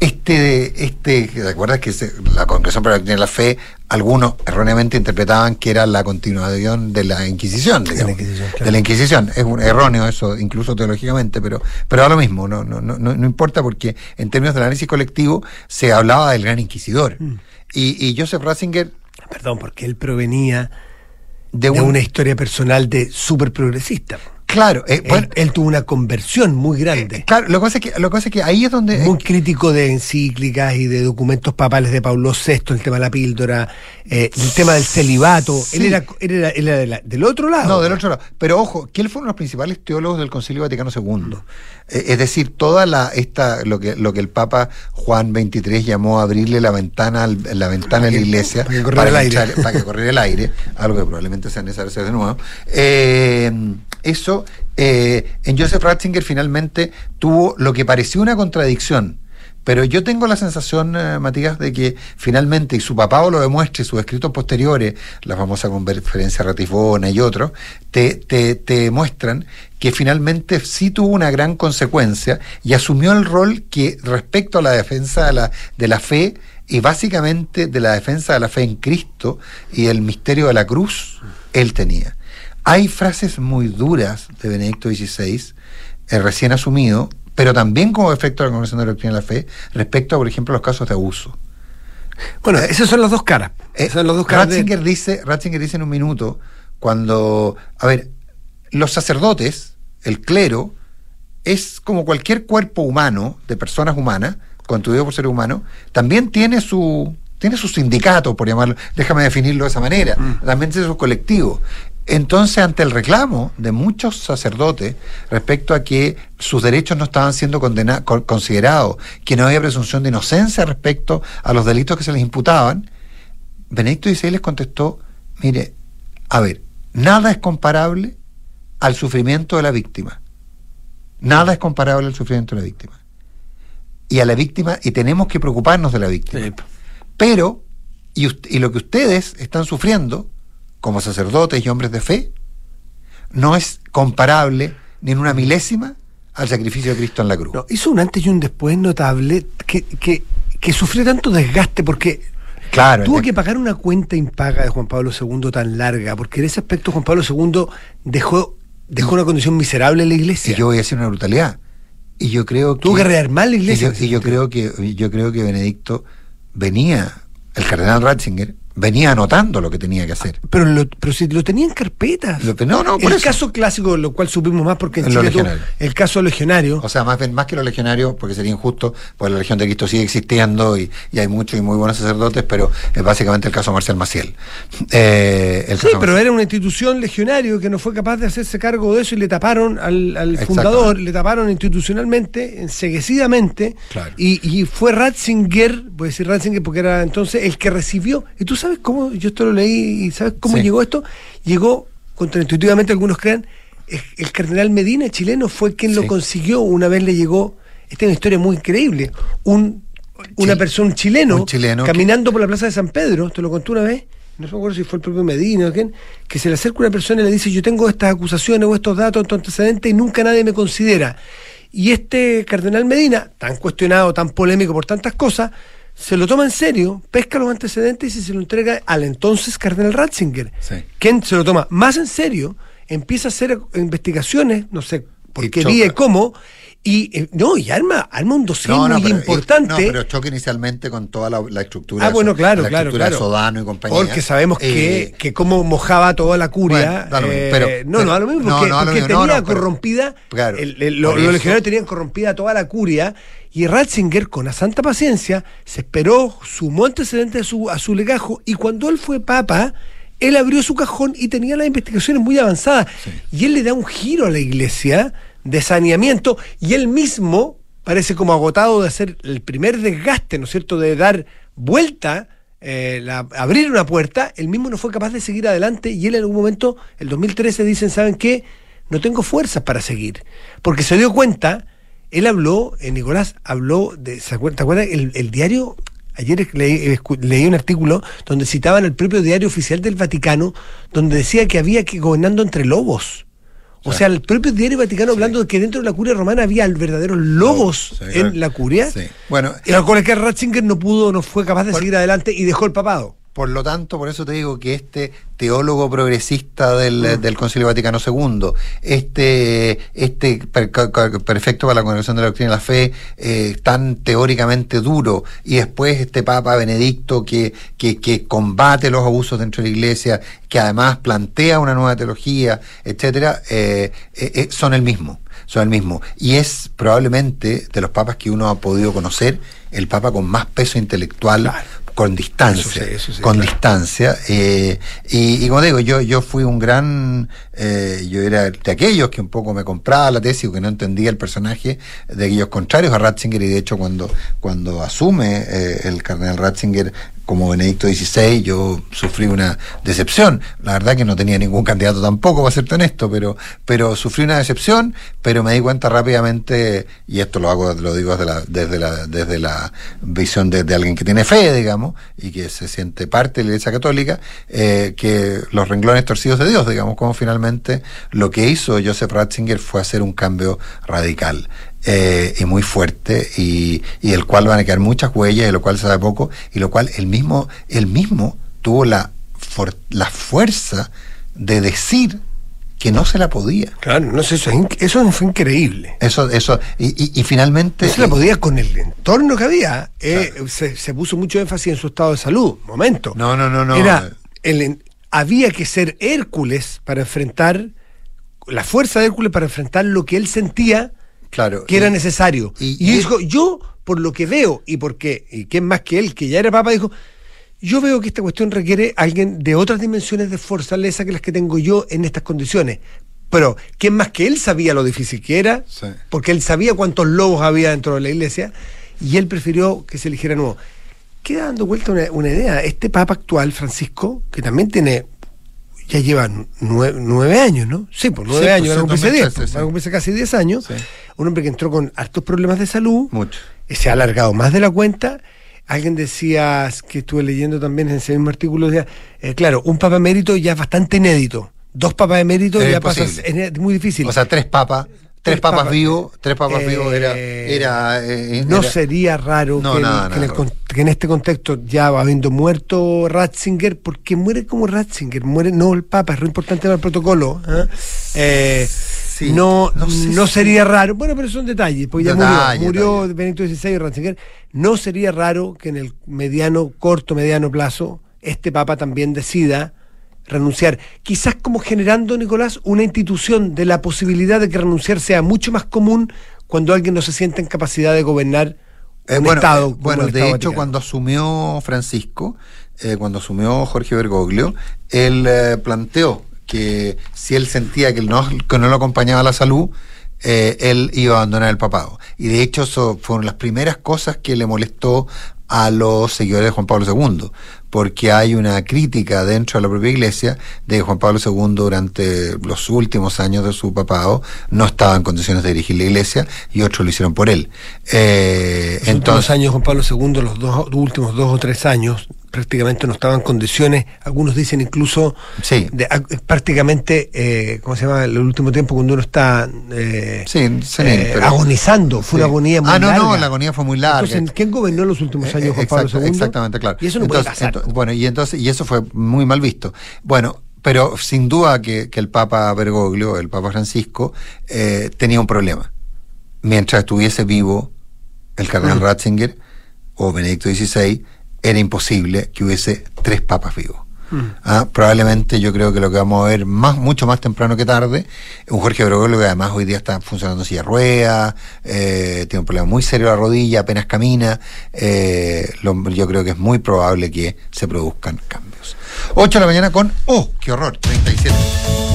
este, este, ¿te acuerdas que la Congregación para la Fe, algunos erróneamente interpretaban que era la continuación de la Inquisición, de la Inquisición. Es un erróneo eso, incluso teológicamente, pero, pero lo mismo, no, no, no, no importa porque en términos del análisis colectivo se hablaba del gran inquisidor. Mm. Y, y Joseph Ratzinger... Perdón, porque él provenía de, una historia personal de súper progresista. Claro, eh, él, tuvo una conversión muy grande. Eh, claro, lo que, pasa es que, lo que pasa es que ahí es donde... Muy crítico de encíclicas y de documentos papales de Pablo VI, el tema de la píldora, eh, el tema del celibato. Él era, él era, del otro lado. No, del otro lado. Pero ojo, que él fue uno de los principales teólogos del Concilio Vaticano II. es decir, toda la esta lo que lo que el Papa Juan XXIII llamó abrirle la ventana la ventana de la iglesia para que corriera el aire, para que corriera el aire, algo que probablemente sea necesario hacer de nuevo. Eso eh, en Joseph Ratzinger finalmente tuvo lo que pareció una contradicción. Pero yo tengo la sensación, eh, Matías, de que finalmente, y su papá lo demuestre, sus escritos posteriores, la famosa conferencia Ratifona y otros, te, te, te muestran que finalmente sí tuvo una gran consecuencia y asumió el rol que respecto a la defensa de la, de la fe y básicamente de la defensa de la fe en Cristo y el misterio de la cruz, él tenía. Hay frases muy duras de Benedicto XVI, eh, recién asumido, pero también como efecto de la Convención de la Doctrina de la Fe, respecto a, por ejemplo, los casos de abuso. Bueno, eh, esas son las dos caras. Eh, son dos caras Ratzinger, dice, Ratzinger dice en un minuto, cuando, a ver, los sacerdotes, el clero, es como cualquier cuerpo humano, de personas humanas, constituido por seres humanos, también tiene su, tiene su sindicato, por llamarlo, déjame definirlo de esa manera, mm. también tiene su colectivo. Entonces, ante el reclamo de muchos sacerdotes respecto a que sus derechos no estaban siendo considerados, que no había presunción de inocencia respecto a los delitos que se les imputaban, Benedicto XVI les contestó, mire, a ver, nada es comparable al sufrimiento de la víctima. Nada es comparable al sufrimiento de la víctima. Y a la víctima, y tenemos que preocuparnos de la víctima. Pero, y lo que ustedes están sufriendo, como sacerdotes y hombres de fe, no es comparable ni en una milésima al sacrificio de Cristo en la cruz. hizo un antes y un después notable que, que, que sufrió tanto desgaste porque Claro, Tuvo que pagar una cuenta impaga de Juan Pablo II tan larga, porque en ese aspecto Juan Pablo II dejó, dejó una condición miserable en la iglesia. Y yo voy a decir una brutalidad. Y yo creo que. Tuvo que rearmar la iglesia. Y yo, creo que yo creo que Benedicto venía, el cardenal Ratzinger, venía anotando lo que tenía que hacer. Pero, lo, pero si lo tenía en carpetas. no, no, el caso clásico, lo cual supimos más porque en Chile el caso legionario. O sea, más, más que los legionarios, porque sería injusto, pues la Legión de Cristo sigue existiendo y, hay muchos y muy buenos sacerdotes, pero es básicamente el caso Marcial Maciel. Eh, sí, pero era una institución legionario que no fue capaz de hacerse cargo de eso y le taparon al, fundador, le taparon institucionalmente, enseguecidamente, y, y fue Ratzinger, voy a decir Ratzinger porque era entonces el que recibió, y tú sabes cómo, yo esto lo leí, y ¿sabes cómo llegó esto? Llegó, contraintuitivamente algunos crean, el cardenal Medina, chileno, fue quien lo consiguió. Una vez le llegó, esta es una historia muy increíble, un, una persona, un chileno, caminando por la plaza de San Pedro, te lo contó una vez, no me acuerdo si fue el propio Medina o quién, que se le acerca una persona y le dice, yo tengo estas acusaciones o estos datos, estos antecedentes y nunca nadie me considera. Y este cardenal Medina, tan cuestionado, tan polémico por tantas cosas, se lo toma en serio, pesca los antecedentes y se lo entrega al entonces cardenal Ratzinger, quien se lo toma más en serio, empieza a hacer investigaciones, no sé por qué día y cómo, Y eh, no, y arma, arma un dossier muy pero, importante. No, pero choque inicialmente con toda la, estructura. Ah, bueno, claro, la claro, estructura claro. De Sodano y compañía. Porque sabemos que, Eh, que cómo mojaba toda la curia. Bueno, da lo mismo, eh, pero- no, pero- no, da lo mismo, no, porque, no, lo no, tenía no, pero- corrompida. Claro, el- lo- los eso. legionarios tenían corrompida toda la curia. Y Ratzinger, con la santa paciencia, se esperó, sumó antecedentes a su, a su legajo. Y cuando él fue papa, él abrió su cajón y tenía las investigaciones muy avanzadas. Y él le da un giro a la iglesia de saneamiento. Y él mismo parece como agotado de hacer el primer desgaste, ¿no es cierto?, de dar vuelta, eh, la- abrir una puerta, él mismo no fue capaz de seguir adelante y él en algún momento, el 2013, dicen, ¿saben qué? No tengo fuerzas para seguir. Porque se dio cuenta, él habló, eh, Nicolás, habló de, ¿se acuerdan? ¿te acuerdas? El, diario, ayer leí, leí un artículo donde citaban el propio diario oficial del Vaticano, donde decía que había que gobernando entre lobos. O sea, el propio diario Vaticano hablando de que dentro de la curia romana había verdaderos lobos Sí, en la curia. Sí. Bueno, Y con el que Ratzinger no pudo, no fue capaz de Por- seguir adelante y dejó el papado. Por lo tanto, por eso te digo que este teólogo progresista del, Mm. del Concilio Vaticano II, este, este per- perfecto para la congregación de la doctrina de la fe, eh, tan teóricamente duro, y después este Papa Benedicto que, que, que combate los abusos dentro de la Iglesia, que además plantea una nueva teología, etcétera, eh, eh, eh, son el mismo, son el mismo. Y es probablemente de los papas que uno ha podido conocer, el Papa con más peso intelectual, Claro. Con distancia, Eso sí, eso sí, con claro. distancia. eh, y, y como digo, yo, yo fui un gran, eh, yo era de aquellos que un poco me compraba la tesis o que no entendía el personaje de aquellos contrarios a Ratzinger y de hecho cuando, cuando asume eh, el cardenal Ratzinger como Benedicto XVI, yo sufrí una decepción. La verdad que no tenía ningún candidato tampoco, para serte honesto, pero, pero sufrí una decepción, pero me di cuenta rápidamente, y esto lo hago, lo digo desde la, desde la, desde la visión de, alguien que tiene fe, digamos, y que se siente parte de la Iglesia Católica, eh, que los renglones torcidos de Dios, digamos, como finalmente lo que hizo Joseph Ratzinger fue hacer un cambio radical eh, y muy fuerte y, y del cual van a quedar muchas huellas, de lo cual se sabe poco, y lo cual él mismo, él mismo tuvo la, for- la fuerza de decir que no se la podía. Claro, no sé, eso, es inc- eso fue increíble. Eso, eso, y, y- y finalmente. No se la podía con el entorno que había. eh, se, se puso mucho énfasis en su estado de salud. Momento. No, no, no, no. Era, el había que ser Hércules para enfrentar, la fuerza de Hércules para enfrentar lo que él sentía claro. que era y- necesario. y- Y, y- dijo, yo, por lo que veo, y porque, y quién más que él, que ya era papa, dijo, yo veo que esta cuestión requiere a alguien de otras dimensiones de fortaleza que las que tengo yo en estas condiciones. Pero, ¿quién más que él sabía lo difícil que era? Sí. Porque él sabía cuántos lobos había dentro de la iglesia, y él prefirió que se eligiera nuevo. Queda dando vuelta una, una idea. Este papa actual, Francisco, que también tiene ya lleva nueve, nueve años, ¿no? Sí, pues nueve Sí, años, pues, van a sí, cumplirse diez, 2013, pues, sí. van a cumplirse casi diez años. Sí. Un hombre que entró con hartos problemas de salud, Mucho. eh, se ha alargado más de la cuenta. Alguien decía, que estuve leyendo también en ese mismo artículo, decía, eh, claro, un papa emérito ya es bastante inédito. Dos papas eméritos ya pasa, es muy difícil. O sea, tres papas. Tres, papas, papas. vivos, tres papas Eh, vivos era. era, eh, no era- sería raro No, que, en- nada, que en el nada. con- que en este contexto, ya habiendo muerto Ratzinger, porque muere como Ratzinger, muere no el Papa, es lo importante para el protocolo. Eh, Sí, no, no sé no si- sería raro, bueno, pero son detalles, porque ya Detalle, murió, murió. Benito XVI Ratzinger. No sería raro que en el mediano, corto, mediano plazo, este Papa también decida renunciar. Quizás como generando, Nicolás, una institución de la posibilidad de que renunciar sea mucho más común cuando alguien no se siente en capacidad de gobernar Eh, un bueno, Estado. eh, bueno de Estado hecho, cuando asumió Francisco, eh, cuando asumió Jorge Bergoglio, él planteó que si él sentía que no, que no lo acompañaba la salud, eh, él iba a abandonar el papado. Y de hecho, eso fueron las primeras cosas que le molestó a los seguidores de Juan Pablo II, porque hay una crítica dentro de la propia iglesia de que Juan Pablo II durante los últimos años de su papado no estaba en condiciones de dirigir la iglesia y otros lo hicieron por él. Eh, Los últimos entonces, años, Juan Pablo II, los dos últimos dos o tres años, prácticamente no estaban en condiciones, algunos dicen incluso, Sí. de, a- prácticamente, eh, ¿cómo se llama? El último tiempo cuando uno está eh, Sí, senil, eh, pero- agonizando, fue Sí. una agonía muy Ah, no, larga. no, la agonía fue muy larga. Entonces, ¿quién gobernó los últimos años, Juan Pablo exacto, II? Exactamente, claro. Y eso no entonces, puede pasar. bueno, y entonces, y eso fue muy mal visto. Bueno, pero sin duda que, que el Papa Bergoglio, el Papa Francisco, eh, tenía un problema. mientras estuviese vivo el cardenal Mm. Ratzinger o Benedicto XVI, era imposible que hubiese tres papas vivos. Mm. Ah, probablemente yo creo que lo que vamos a ver más, mucho más temprano que tarde, un Jorge Bergoglio que además hoy día está funcionando en silla de ruedas, eh, tiene un problema muy serio en la rodilla, apenas camina, eh, lo- yo creo que es muy probable que se produzcan cambios. 8 de la mañana con, oh, qué horror, 37.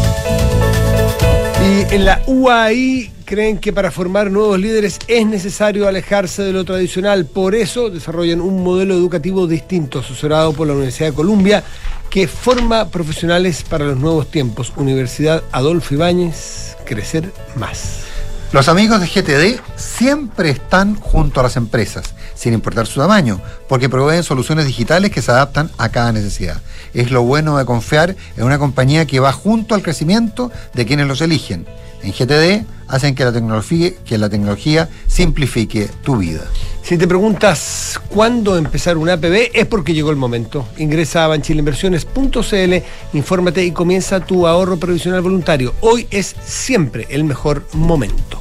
Y en la UAI creen que para formar nuevos líderes es necesario alejarse de lo tradicional. Por eso desarrollan un modelo educativo distinto, asesorado por la Universidad de Columbia, que forma profesionales para los nuevos tiempos. Universidad Adolfo Ibáñez, crecer más. Los amigos de GTD siempre están junto a las empresas, sin importar su tamaño, porque proveen soluciones digitales que se adaptan a cada necesidad. Es lo bueno de confiar en una compañía que va junto al crecimiento de quienes los eligen. En GTD hacen que la tecnología, que la tecnología simplifique tu vida. Si te preguntas cuándo empezar un APB, es porque llegó el momento. Ingresa a banchileinversiones.cl, infórmate y comienza tu ahorro previsional voluntario. Hoy es siempre el mejor momento.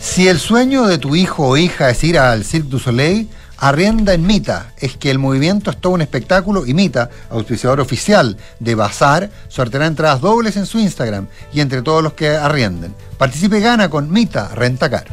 Si el sueño de tu hijo o hija es ir al Cirque du Soleil, arrienda en Mita. Es que el movimiento es todo un espectáculo y Mita, auspiciador oficial de Bazar, sorteará entradas dobles en su Instagram y entre todos los que arrienden. Participe y gana con Mita Rentacar.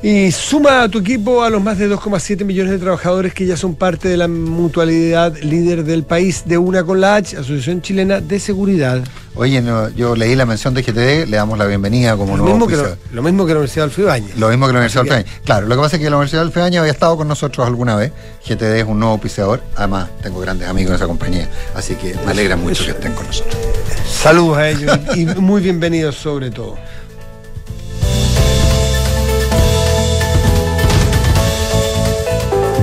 Y suma a tu equipo a los más de 2,7 millones de trabajadores que ya son parte de la mutualidad líder del país de una con la H, Asociación Chilena de Seguridad. Oye, no, yo leí la mención de GTD, le damos la bienvenida como Lo nuevo mismo, que lo, mismo que la Universidad Adolfo Ibáñez. Lo mismo que la Universidad que- Feaña. Claro, lo que pasa es que la Universidad del Feaña había estado con nosotros alguna vez. GTD es un nuevo auspiciador. Además, tengo grandes amigos en esa compañía. Así que me alegra mucho que estén con nosotros. Saludos a ellos y muy bienvenidos sobre todo.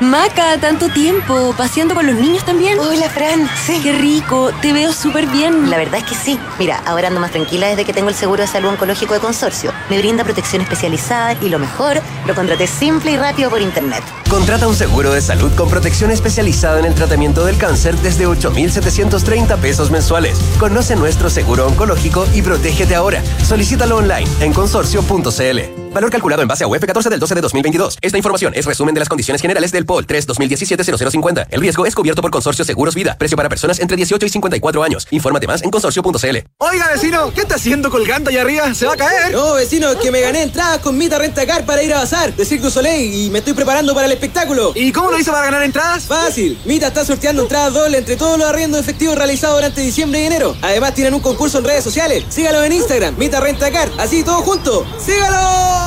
Maca, tanto tiempo, paseando con los niños también. Hola, Fran. Sí. Qué rico, te veo súper bien. La verdad es que sí. Mira, ahora ando más tranquila desde que tengo el seguro de salud oncológico de consorcio. Me brinda protección especializada y lo mejor, lo contraté simple y rápido por internet. Contrata un seguro de salud con protección especializada en el tratamiento del cáncer desde 8,730 pesos mensuales. Conoce nuestro seguro oncológico y protégete ahora. Solicítalo online en consorcio.cl. Valor calculado en base a UF 14 del 12 de 2022. Esta información es resumen de las condiciones generales del POL 3 2017-0050. El riesgo es cubierto por Consorcio Seguros Vida. Precio para personas entre 18 y 54 años. Infórmate más en consorcio.cl. Oiga, vecino, ¿qué está haciendo colgando allá arriba? ¿Se va a caer? No, vecino, que me gané entradas con Mita Rentacar para ir a bazar de du Soleil y me estoy preparando para el espectáculo. ¿Y cómo lo hizo para ganar entradas? Fácil, Mita está sorteando entradas dobles entre todos los arriendos efectivos realizados durante diciembre y enero. Además tienen un concurso en redes sociales. Sígalo en Instagram, Mita Rentacar, así todo junto. ¡Sígalo!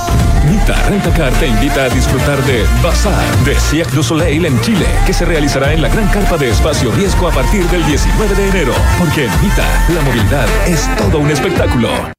Mita Rentacar te invita a disfrutar de Bazar de Cirque du Soleil en Chile, que se realizará en la gran carpa de espacio riesgo a partir del 19 de enero. Porque en Mita, la movilidad es todo un espectáculo.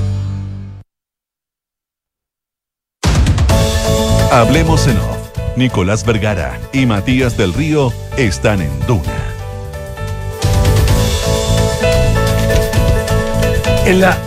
Hablemos en off. Nicolás Vergara y Matías del Río están en Duna. En la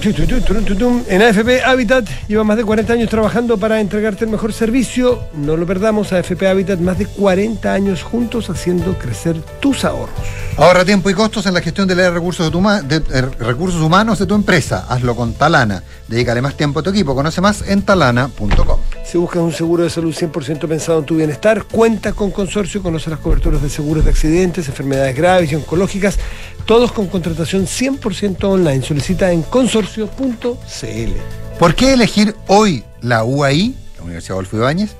en AFP Habitat lleva más de 40 años trabajando para entregarte el mejor servicio. No lo perdamos, AFP Habitat más de 40 años juntos haciendo crecer tus ahorros. Ahorra tiempo y costos en la gestión de los recursos, de tu ma- de- eh, recursos humanos de tu empresa. Hazlo con Talana. Dedícale más tiempo a tu equipo. Conoce más en talana.com. Si buscas un seguro de salud 100% pensado en tu bienestar, cuenta con Consorcio, conoce las coberturas de seguros de accidentes, enfermedades graves y oncológicas, todos con contratación 100% online. Solicita en consorcio.cl. ¿Por qué elegir hoy la UAI, la Universidad Adolfo Ibáñez?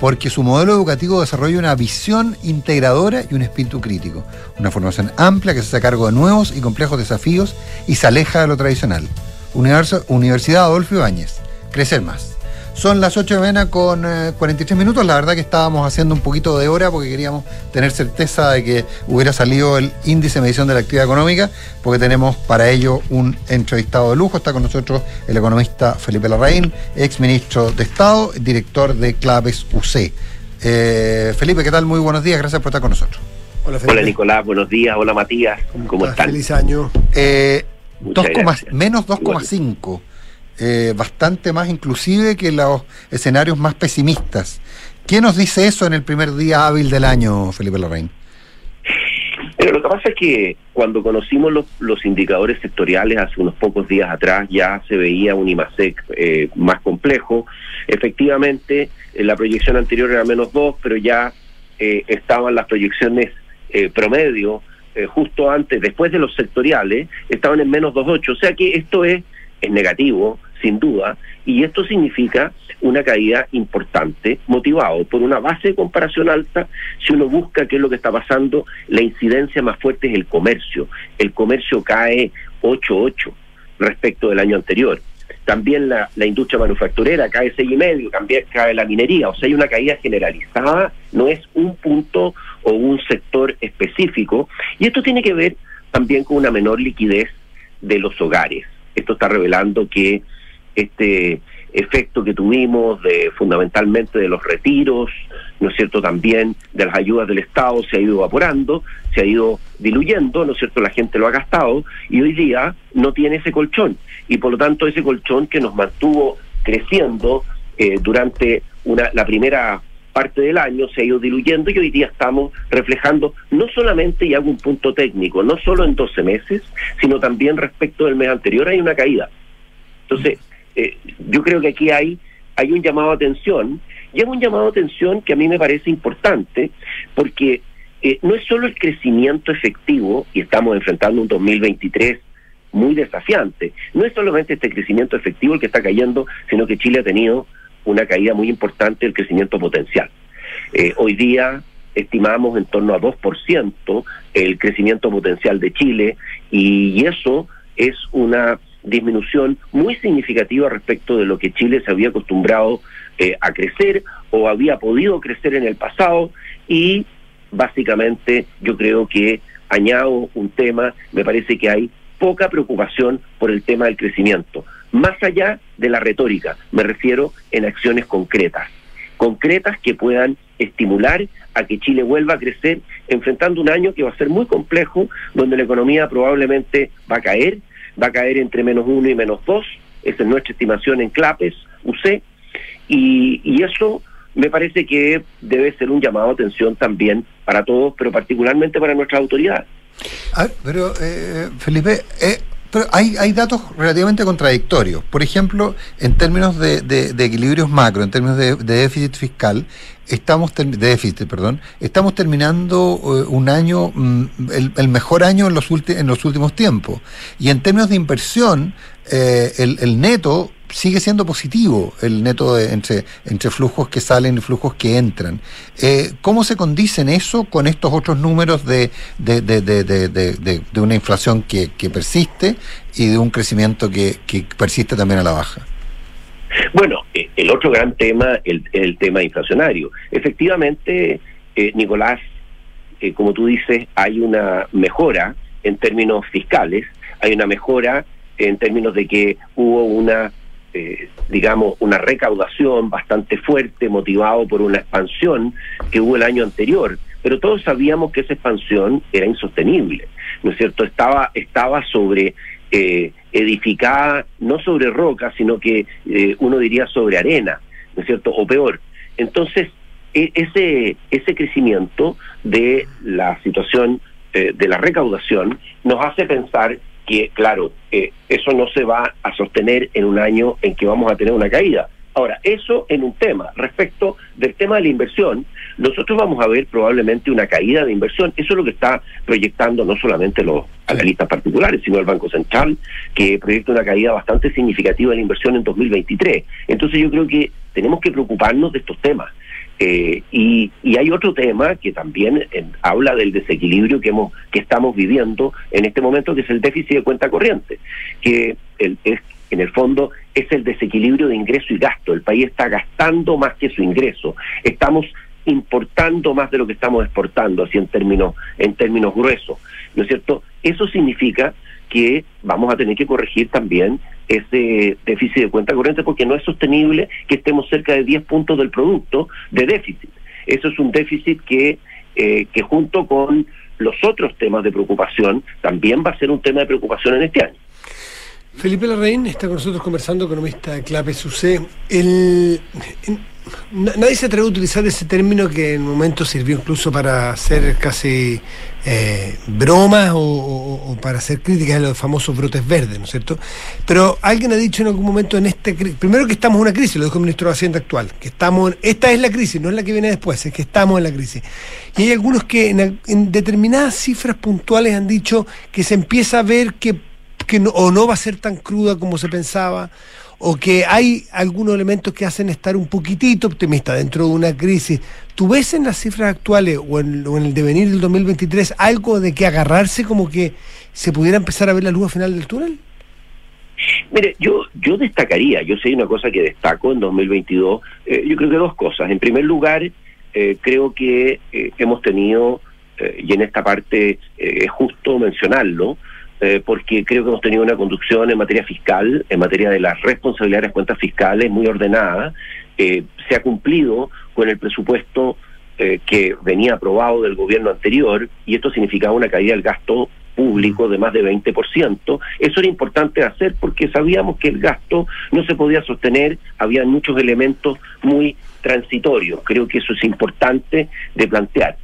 Porque su modelo educativo desarrolla una visión integradora y un espíritu crítico. Una formación amplia que se hace cargo de nuevos y complejos desafíos y se aleja de lo tradicional. Universidad Adolfo Ibáñez. Crecer más. Son las 8 de la mañana con eh, 43 minutos. La verdad que estábamos haciendo un poquito de hora porque queríamos tener certeza de que hubiera salido el índice de medición de la actividad económica, porque tenemos para ello un entrevistado de lujo. Está con nosotros el economista Felipe Larraín, ex ministro de Estado, director de Claves UC. Eh, Felipe, ¿qué tal? Muy buenos días. Gracias por estar con nosotros. Hola, Hola Nicolás, buenos días. Hola Matías, ¿cómo, están? Feliz año. Eh, Muchas 2, gracias. menos 2,5. Eh, bastante más inclusive que los escenarios más pesimistas. ¿Quién nos dice eso en el primer día hábil del año, Felipe Larraín? Lo que pasa es que cuando conocimos los, los indicadores sectoriales hace unos pocos días atrás ya se veía un IMASEC eh, más complejo. Efectivamente, eh, la proyección anterior era menos 2, pero ya eh, estaban las proyecciones eh, promedio eh, justo antes, después de los sectoriales, estaban en menos 2,8. O sea que esto es, es negativo, sin duda, y esto significa una caída importante, motivado por una base de comparación alta. Si uno busca qué es lo que está pasando, la incidencia más fuerte es el comercio. El comercio cae 8,8 respecto del año anterior. También la, la industria manufacturera cae 6,5, también cae la minería. O sea, hay una caída generalizada, no es un punto o un sector específico. Y esto tiene que ver también con una menor liquidez de los hogares. Esto está revelando que este efecto que tuvimos de fundamentalmente de los retiros, ¿no es cierto? También de las ayudas del Estado se ha ido evaporando, se ha ido diluyendo, ¿no es cierto? La gente lo ha gastado y hoy día no tiene ese colchón y por lo tanto ese colchón que nos mantuvo creciendo eh, durante una, la primera parte del año se ha ido diluyendo y hoy día estamos reflejando no solamente, y hago un punto técnico, no solo en 12 meses, sino también respecto del mes anterior hay una caída. Entonces, eh, yo creo que aquí hay, hay un llamado a atención, y es un llamado a atención que a mí me parece importante, porque eh, no es solo el crecimiento efectivo, y estamos enfrentando un 2023 muy desafiante, no es solamente este crecimiento efectivo el que está cayendo, sino que Chile ha tenido una caída muy importante del crecimiento potencial. Eh, hoy día estimamos en torno a 2% el crecimiento potencial de Chile y, y eso es una disminución muy significativa respecto de lo que Chile se había acostumbrado eh, a crecer o había podido crecer en el pasado. Y básicamente yo creo que añado un tema, me parece que hay poca preocupación por el tema del crecimiento, más allá de la retórica, me refiero en acciones concretas, concretas que puedan estimular a que Chile vuelva a crecer, enfrentando un año que va a ser muy complejo, donde la economía probablemente va a caer, va a caer entre menos uno y menos dos, esa es nuestra estimación en CLAPES, UC, y, y eso me parece que debe ser un llamado a atención también para todos, pero particularmente para nuestras autoridades. Ah, pero, eh, Felipe, eh, pero hay, hay datos relativamente contradictorios. Por ejemplo, en términos de, equilibrios macro, en términos de, déficit fiscal, estamos terminando eh, un año, mm, el, el mejor año en los, ulti- en los últimos tiempos. Y en términos de inversión, eh, el, el neto sigue siendo positivo, el neto de- entre, entre flujos que salen y flujos que entran. Eh, ¿Cómo se condicen eso con estos otros números de, de, de, una inflación que, que persiste y de un crecimiento que, que persiste también a la baja? Bueno, eh, el otro gran tema, el, el tema inflacionario. Efectivamente, eh, Nicolás, eh, como tú dices, hay una mejora en términos fiscales, hay una mejora en términos de que hubo una, eh, digamos, una recaudación bastante fuerte, motivado por una expansión que hubo el año anterior. Pero todos sabíamos que esa expansión era insostenible, ¿no es cierto? Estaba, estaba sobre eh, edificada no sobre roca, sino que eh, uno diría sobre arena, ¿no es cierto? O peor. Entonces, e- ese, ese crecimiento de la situación eh, de la recaudación nos hace pensar que, claro, eh, eso no se va a sostener en un año en que vamos a tener una caída. Ahora, eso en un tema. Respecto del tema de la inversión, nosotros vamos a ver probablemente una caída de inversión. Eso es lo que está proyectando no solamente los analistas particulares, sino el Banco Central, que proyecta una caída bastante significativa de la inversión en 2023. Entonces yo creo que tenemos que preocuparnos de estos temas. Eh, y, y hay otro tema que también habla del desequilibrio que hemos que estamos viviendo en este momento, que es el déficit de cuenta corriente, que el- es, en el fondo es el desequilibrio de ingreso y gasto. El país está gastando más que su ingreso. Estamos importando más de lo que estamos exportando, así en términos en términos gruesos, ¿no es cierto? Eso significa que vamos a tener que corregir también ese déficit de cuenta corriente porque no es sostenible que estemos cerca de 10 puntos del producto de déficit. Eso es un déficit que, eh, que junto con los otros temas de preocupación también va a ser un tema de preocupación en este año. Felipe Larraín está con nosotros conversando, economista de Clape SUC. El, nadie se atreve a utilizar ese término que en un momento sirvió incluso para hacer casi eh, bromas o, para hacer críticas a los famosos brotes verdes, ¿no es cierto? Pero alguien ha dicho en algún momento en este primero que estamos en una crisis, lo dijo el ministro de Hacienda actual, que estamos en- esta es la crisis, no es la que viene después, es que estamos en la crisis. Y hay algunos que en, determinadas cifras puntuales han dicho que se empieza a ver que que o no va a ser tan cruda como se pensaba, o que hay algunos elementos que hacen estar un poquitito optimista dentro de una crisis. ¿Tú ves en las cifras actuales o en, o en el devenir del 2023 algo de que agarrarse como que se pudiera empezar a ver la luz al final del túnel? Mire, yo, yo destacaría, yo sé una cosa que destaco en 2022, eh, yo creo que dos cosas. En primer lugar, eh, creo que eh, hemos tenido, eh, y en esta parte es justo mencionarlo, eh, porque creo que hemos tenido una conducción en materia fiscal, en materia de las responsabilidades de cuentas fiscales muy ordenada. Eh, se ha cumplido con el presupuesto eh, que venía aprobado del gobierno anterior y esto significaba una caída del gasto público de más de 20%. Eso era importante hacer porque sabíamos que el gasto no se podía sostener, había muchos elementos muy transitorios. Creo que eso es importante de plantear.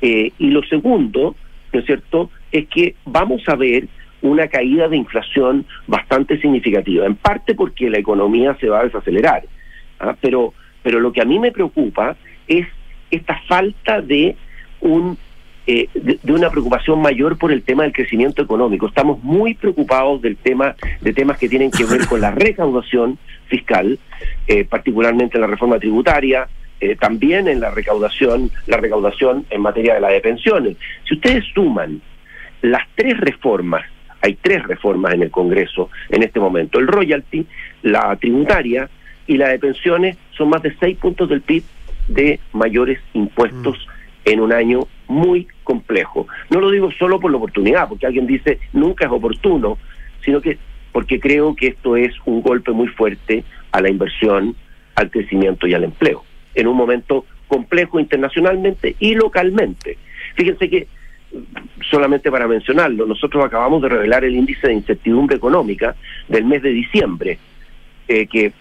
Eh, y lo segundo, ¿no es cierto?, es que vamos a ver una caída de inflación bastante significativa, en parte porque la economía se va a desacelerar, ¿ah? pero, pero lo que a mí me preocupa es esta falta de un eh, de, una preocupación mayor por el tema del crecimiento económico. Estamos muy preocupados del tema de temas que tienen que ver con la recaudación fiscal, eh, particularmente en la reforma tributaria, eh, también en la recaudación, la recaudación en materia de la de pensiones. Si ustedes suman las tres reformas, hay tres reformas en el Congreso en este momento, el royalty, la tributaria y la de pensiones son más de seis puntos del PIB de mayores impuestos en un año muy complejo. No lo digo solo por la oportunidad, porque alguien dice nunca es oportuno, sino que porque creo que esto es un golpe muy fuerte a la inversión, al crecimiento y al empleo, en un momento complejo internacionalmente y localmente. Fíjense que, solamente para mencionarlo, nosotros acabamos de revelar el índice de incertidumbre económica del mes de diciembre, eh, que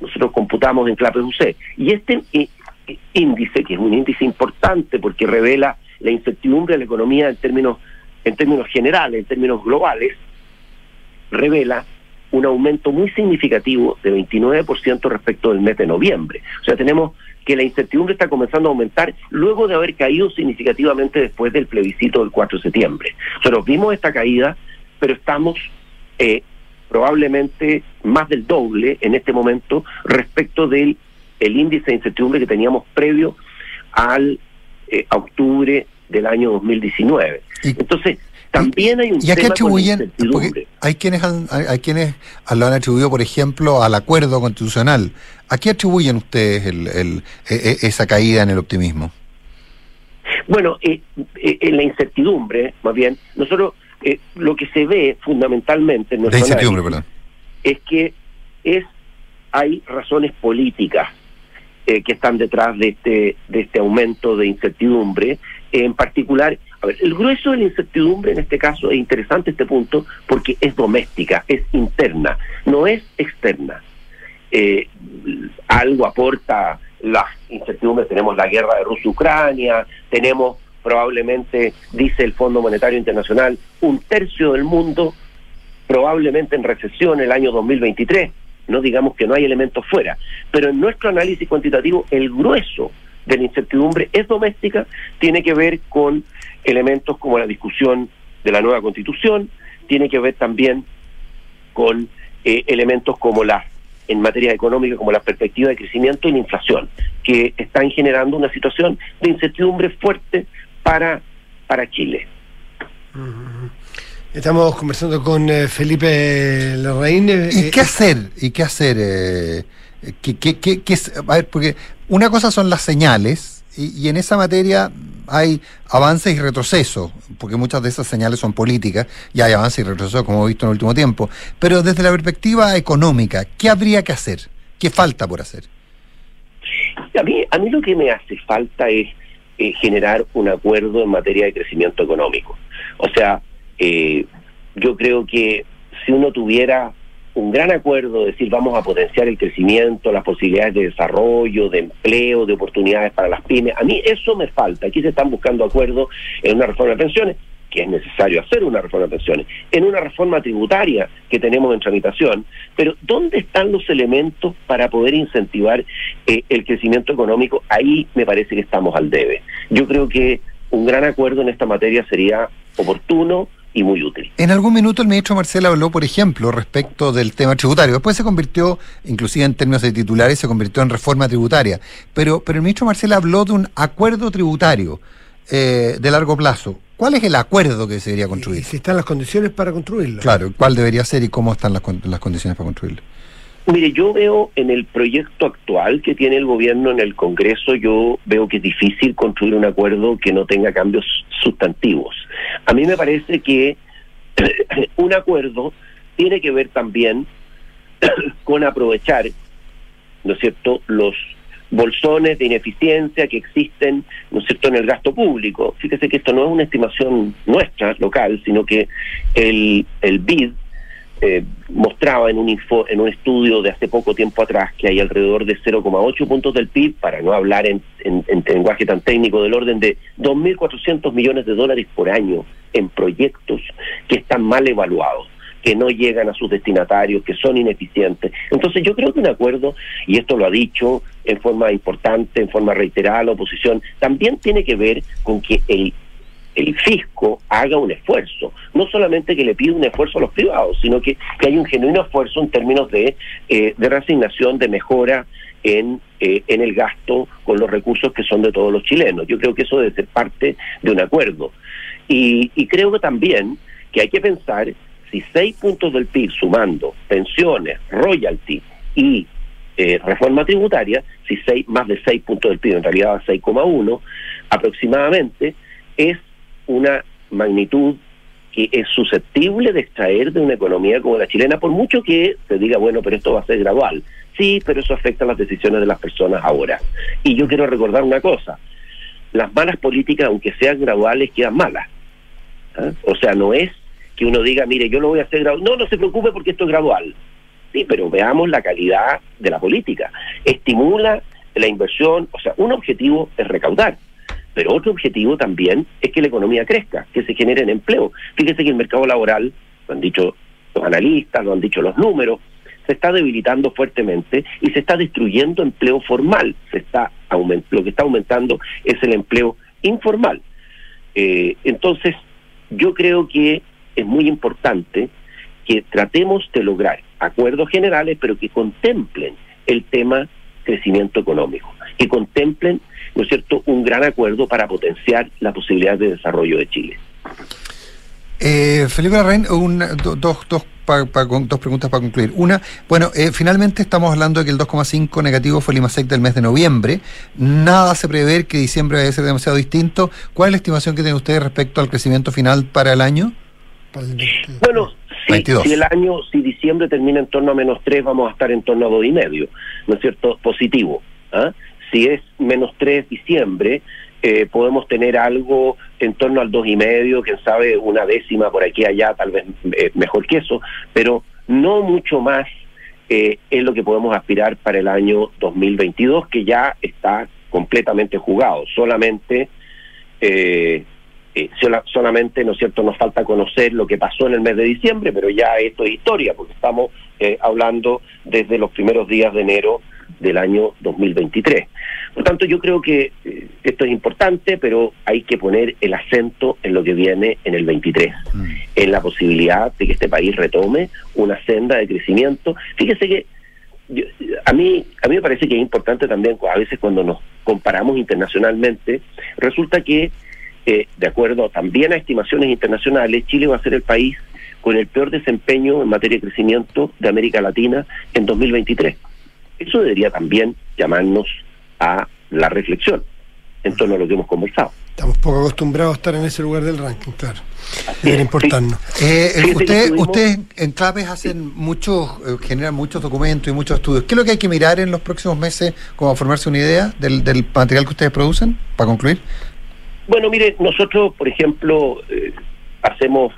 nosotros computamos en clave UC. Y este eh, índice, que es un índice importante porque revela la incertidumbre de la economía en términos, en términos generales, en términos globales, revela un aumento muy significativo de 29% respecto del mes de noviembre. O sea, tenemos que la incertidumbre está comenzando a aumentar luego de haber caído significativamente después del plebiscito del 4 de septiembre. Nosotros vimos esta caída, pero estamos eh, probablemente más del doble en este momento respecto del el índice de incertidumbre que teníamos previo al eh, a octubre del año 2019. Entonces, también hay un ¿Y a qué tema la atribuyen? hay quienes, han, hay, hay quienes lo han atribuido, por ejemplo, al acuerdo constitucional. ¿A qué atribuyen ustedes el, el- e- e- esa caída en el optimismo? Bueno, eh, eh, en la incertidumbre, más bien, nosotros eh, lo que se ve fundamentalmente en incertidumbre, perdón. es que es hay razones políticas eh, que están detrás de este de este aumento de incertidumbre. En particular, a ver, el grueso de la incertidumbre en este caso es interesante este punto porque es doméstica, es interna, no es externa. Eh, algo aporta la incertidumbre, tenemos la guerra de Rusia-Ucrania, tenemos probablemente, dice el Fondo Monetario Internacional, un tercio del mundo probablemente en recesión el año 2023. No digamos que no hay elementos fuera, pero en nuestro análisis cuantitativo el grueso de la incertidumbre es doméstica, tiene que ver con elementos como la discusión de la nueva constitución, tiene que ver también con eh, elementos como las en materia económica como la perspectiva de crecimiento y la inflación, que están generando una situación de incertidumbre fuerte para, para Chile. Estamos conversando con eh, Felipe Larraín. eh, ¿Y eh, qué hacer? ¿Y qué hacer? eh, ¿qué, qué- qué- a ver, porque una cosa son las señales y, en esa materia hay avances y retrocesos, porque muchas de esas señales son políticas y hay avances y retrocesos como hemos visto en el último tiempo. Pero desde la perspectiva económica, ¿qué habría que hacer? ¿Qué falta por hacer? A mí, a mí lo que me hace falta es eh, generar un acuerdo en materia de crecimiento económico. O sea, eh, yo creo que si uno tuviera un gran acuerdo, de decir vamos a potenciar el crecimiento, las posibilidades de desarrollo, de empleo, de oportunidades para las pymes, a mí eso me falta. Aquí se están buscando acuerdos en una reforma de pensiones, que es necesario hacer una reforma de pensiones, en una reforma tributaria que tenemos en tramitación, pero ¿dónde están los elementos para poder incentivar eh, el crecimiento económico? Ahí me parece que estamos al debe. Yo creo que un gran acuerdo en esta materia sería oportuno y muy útil. En algún minuto el ministro Marcel habló, por ejemplo, respecto del tema tributario. Después se convirtió, inclusive en términos de titulares, se convirtió en reforma tributaria. Pero, pero el ministro Marcel habló de un acuerdo tributario eh, de largo plazo. ¿Cuál es el acuerdo que se debería construir? si están las condiciones para construirlo. Claro, ¿cuál debería ser y cómo están las, con- las condiciones para construirlo? Mire, yo veo en el proyecto actual que tiene el gobierno en el Congreso, yo veo que es difícil construir un acuerdo que no tenga cambios sustantivos. A mí me parece que un acuerdo tiene que ver también con aprovechar, ¿no es cierto?, los bolsones de ineficiencia que existen, ¿no es cierto?, en el gasto público. Fíjese que esto no es una estimación nuestra, local, sino que el, el BID, eh, mostraba en un info, en un estudio de hace poco tiempo atrás que hay alrededor de 0,8 puntos del PIB, para no hablar en, en- en lenguaje tan técnico, del orden de 2.400 millones de dólares por año en proyectos que están mal evaluados que no llegan a sus destinatarios, que son ineficientes. Entonces yo creo que un acuerdo, y esto lo ha dicho en forma importante, en forma reiterada la oposición, también tiene que ver con que el el fisco haga un esfuerzo, no solamente que le pida un esfuerzo a los privados, sino que, que hay un genuino esfuerzo en términos de, eh, de reasignación, de mejora en, eh, en el gasto con los recursos que son de todos los chilenos. Yo creo que eso debe ser parte de un acuerdo. Y, y creo que también que hay que pensar si seis puntos del PIB sumando pensiones, royalty y eh, reforma tributaria, si seis, más de 6 puntos del PIB, en realidad 6,1 aproximadamente, es una magnitud que es susceptible de extraer de una economía como la chilena, por mucho que se diga, bueno, pero esto va a ser gradual. Sí, pero eso afecta las decisiones de las personas ahora. Y yo quiero recordar una cosa, las malas políticas, aunque sean graduales, quedan malas. ¿ah? O sea, no es que uno diga, mire, yo lo voy a hacer gradual. No, no se preocupe porque esto es gradual. Sí, pero veamos la calidad de la política. Estimula la inversión, o sea, un objetivo es recaudar, pero otro objetivo también es que la economía crezca, que se generen empleo. Fíjese que el mercado laboral, lo han dicho los analistas, lo han dicho los números, se está debilitando fuertemente y se está destruyendo empleo formal. Se está lo que está aumentando es el empleo informal. Eh, entonces, yo creo que es muy importante que tratemos de lograr acuerdos generales, pero que contemplen el tema crecimiento económico, que contemplen, ¿no es cierto?, un gran acuerdo para potenciar la posibilidad de desarrollo de Chile. Eh, Felipe Larraín, un, dos, dos, dos preguntas para concluir. Una, bueno, eh, finalmente estamos hablando de que el 2,5 negativo fue el IMASEC del mes de noviembre. Nada hace prever que diciembre vaya a ser demasiado distinto. ¿Cuál es la estimación que tiene usted respecto al crecimiento final para el año? Bueno, si, el año, si diciembre termina en torno a menos 3, vamos a estar en torno a dos y medio, ¿no es cierto? Positivo. ¿ah? Si es menos 3 diciembre, eh, podemos tener algo en torno al dos y medio, quién sabe, una décima por aquí allá, tal vez eh, mejor que eso, pero no mucho más eh, es lo que podemos aspirar para el año 2022, que ya está completamente jugado. Solamente eh, eh, solamente, ¿no es cierto?, nos falta conocer lo que pasó en el mes de diciembre, pero ya esto es historia, porque estamos eh, hablando desde los primeros días de enero del año 2023. Por tanto, yo creo que eh, esto es importante, pero hay que poner el acento en lo que viene en el 23, mm. en la posibilidad de que este país retome una senda de crecimiento. Fíjese que a mí a mí me parece que es importante también a veces cuando nos comparamos internacionalmente resulta que de acuerdo también a estimaciones internacionales, Chile va a ser el país con el peor desempeño en materia de crecimiento de América Latina en 2023. Eso debería también llamarnos a la reflexión en torno a lo que hemos conversado. Estamos poco acostumbrados a estar en ese lugar del ranking, claro. Bien importante. Eh, usted, usted en CLAPES hacen muchos, eh, generan muchos documentos y muchos estudios. ¿Qué es lo que hay que mirar en los próximos meses como formarse una idea del, del material que ustedes producen? Para concluir. Bueno, mire, nosotros, por ejemplo, eh, hacemos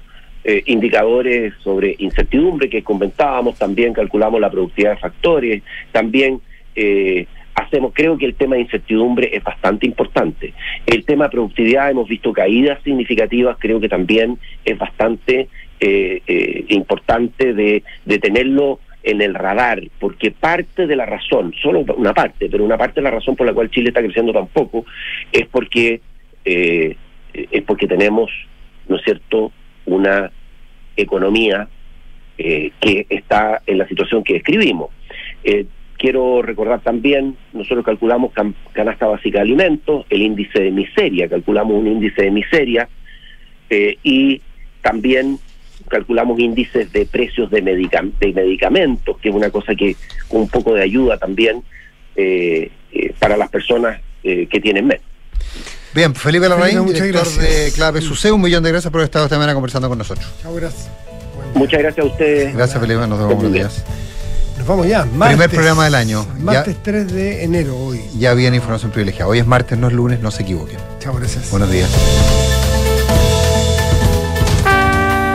eh, indicadores sobre incertidumbre que comentábamos, también calculamos la productividad de factores, también eh, hacemos, creo que el tema de incertidumbre es bastante importante. El tema de productividad hemos visto caídas significativas, creo que también es bastante importante de, de tenerlo en el radar, porque parte de la razón, solo una parte, pero una parte de la razón por la cual Chile está creciendo tan poco, es porque eh, es porque tenemos, ¿no es cierto?, una economía eh, que está en la situación que describimos. Eh, quiero recordar también, nosotros calculamos canasta básica de alimentos, el índice de miseria, calculamos un índice de miseria y también calculamos índices de precios de, de, medicamentos, que es una cosa que un poco de ayuda también para las personas que tienen menos. Bien, Felipe Larraín, director de Clave Sucede, un millón de gracias por haber estado esta mañana conversando con nosotros. Chao, gracias. Muchas gracias a ustedes. Gracias, Felipe, nos vemos buenos días. Nos vamos ya, martes. Primer programa del año. Martes 3 de enero hoy. Ya viene información privilegiada. Hoy es martes, no es lunes, no se equivoquen. Chao, gracias. Buenos días.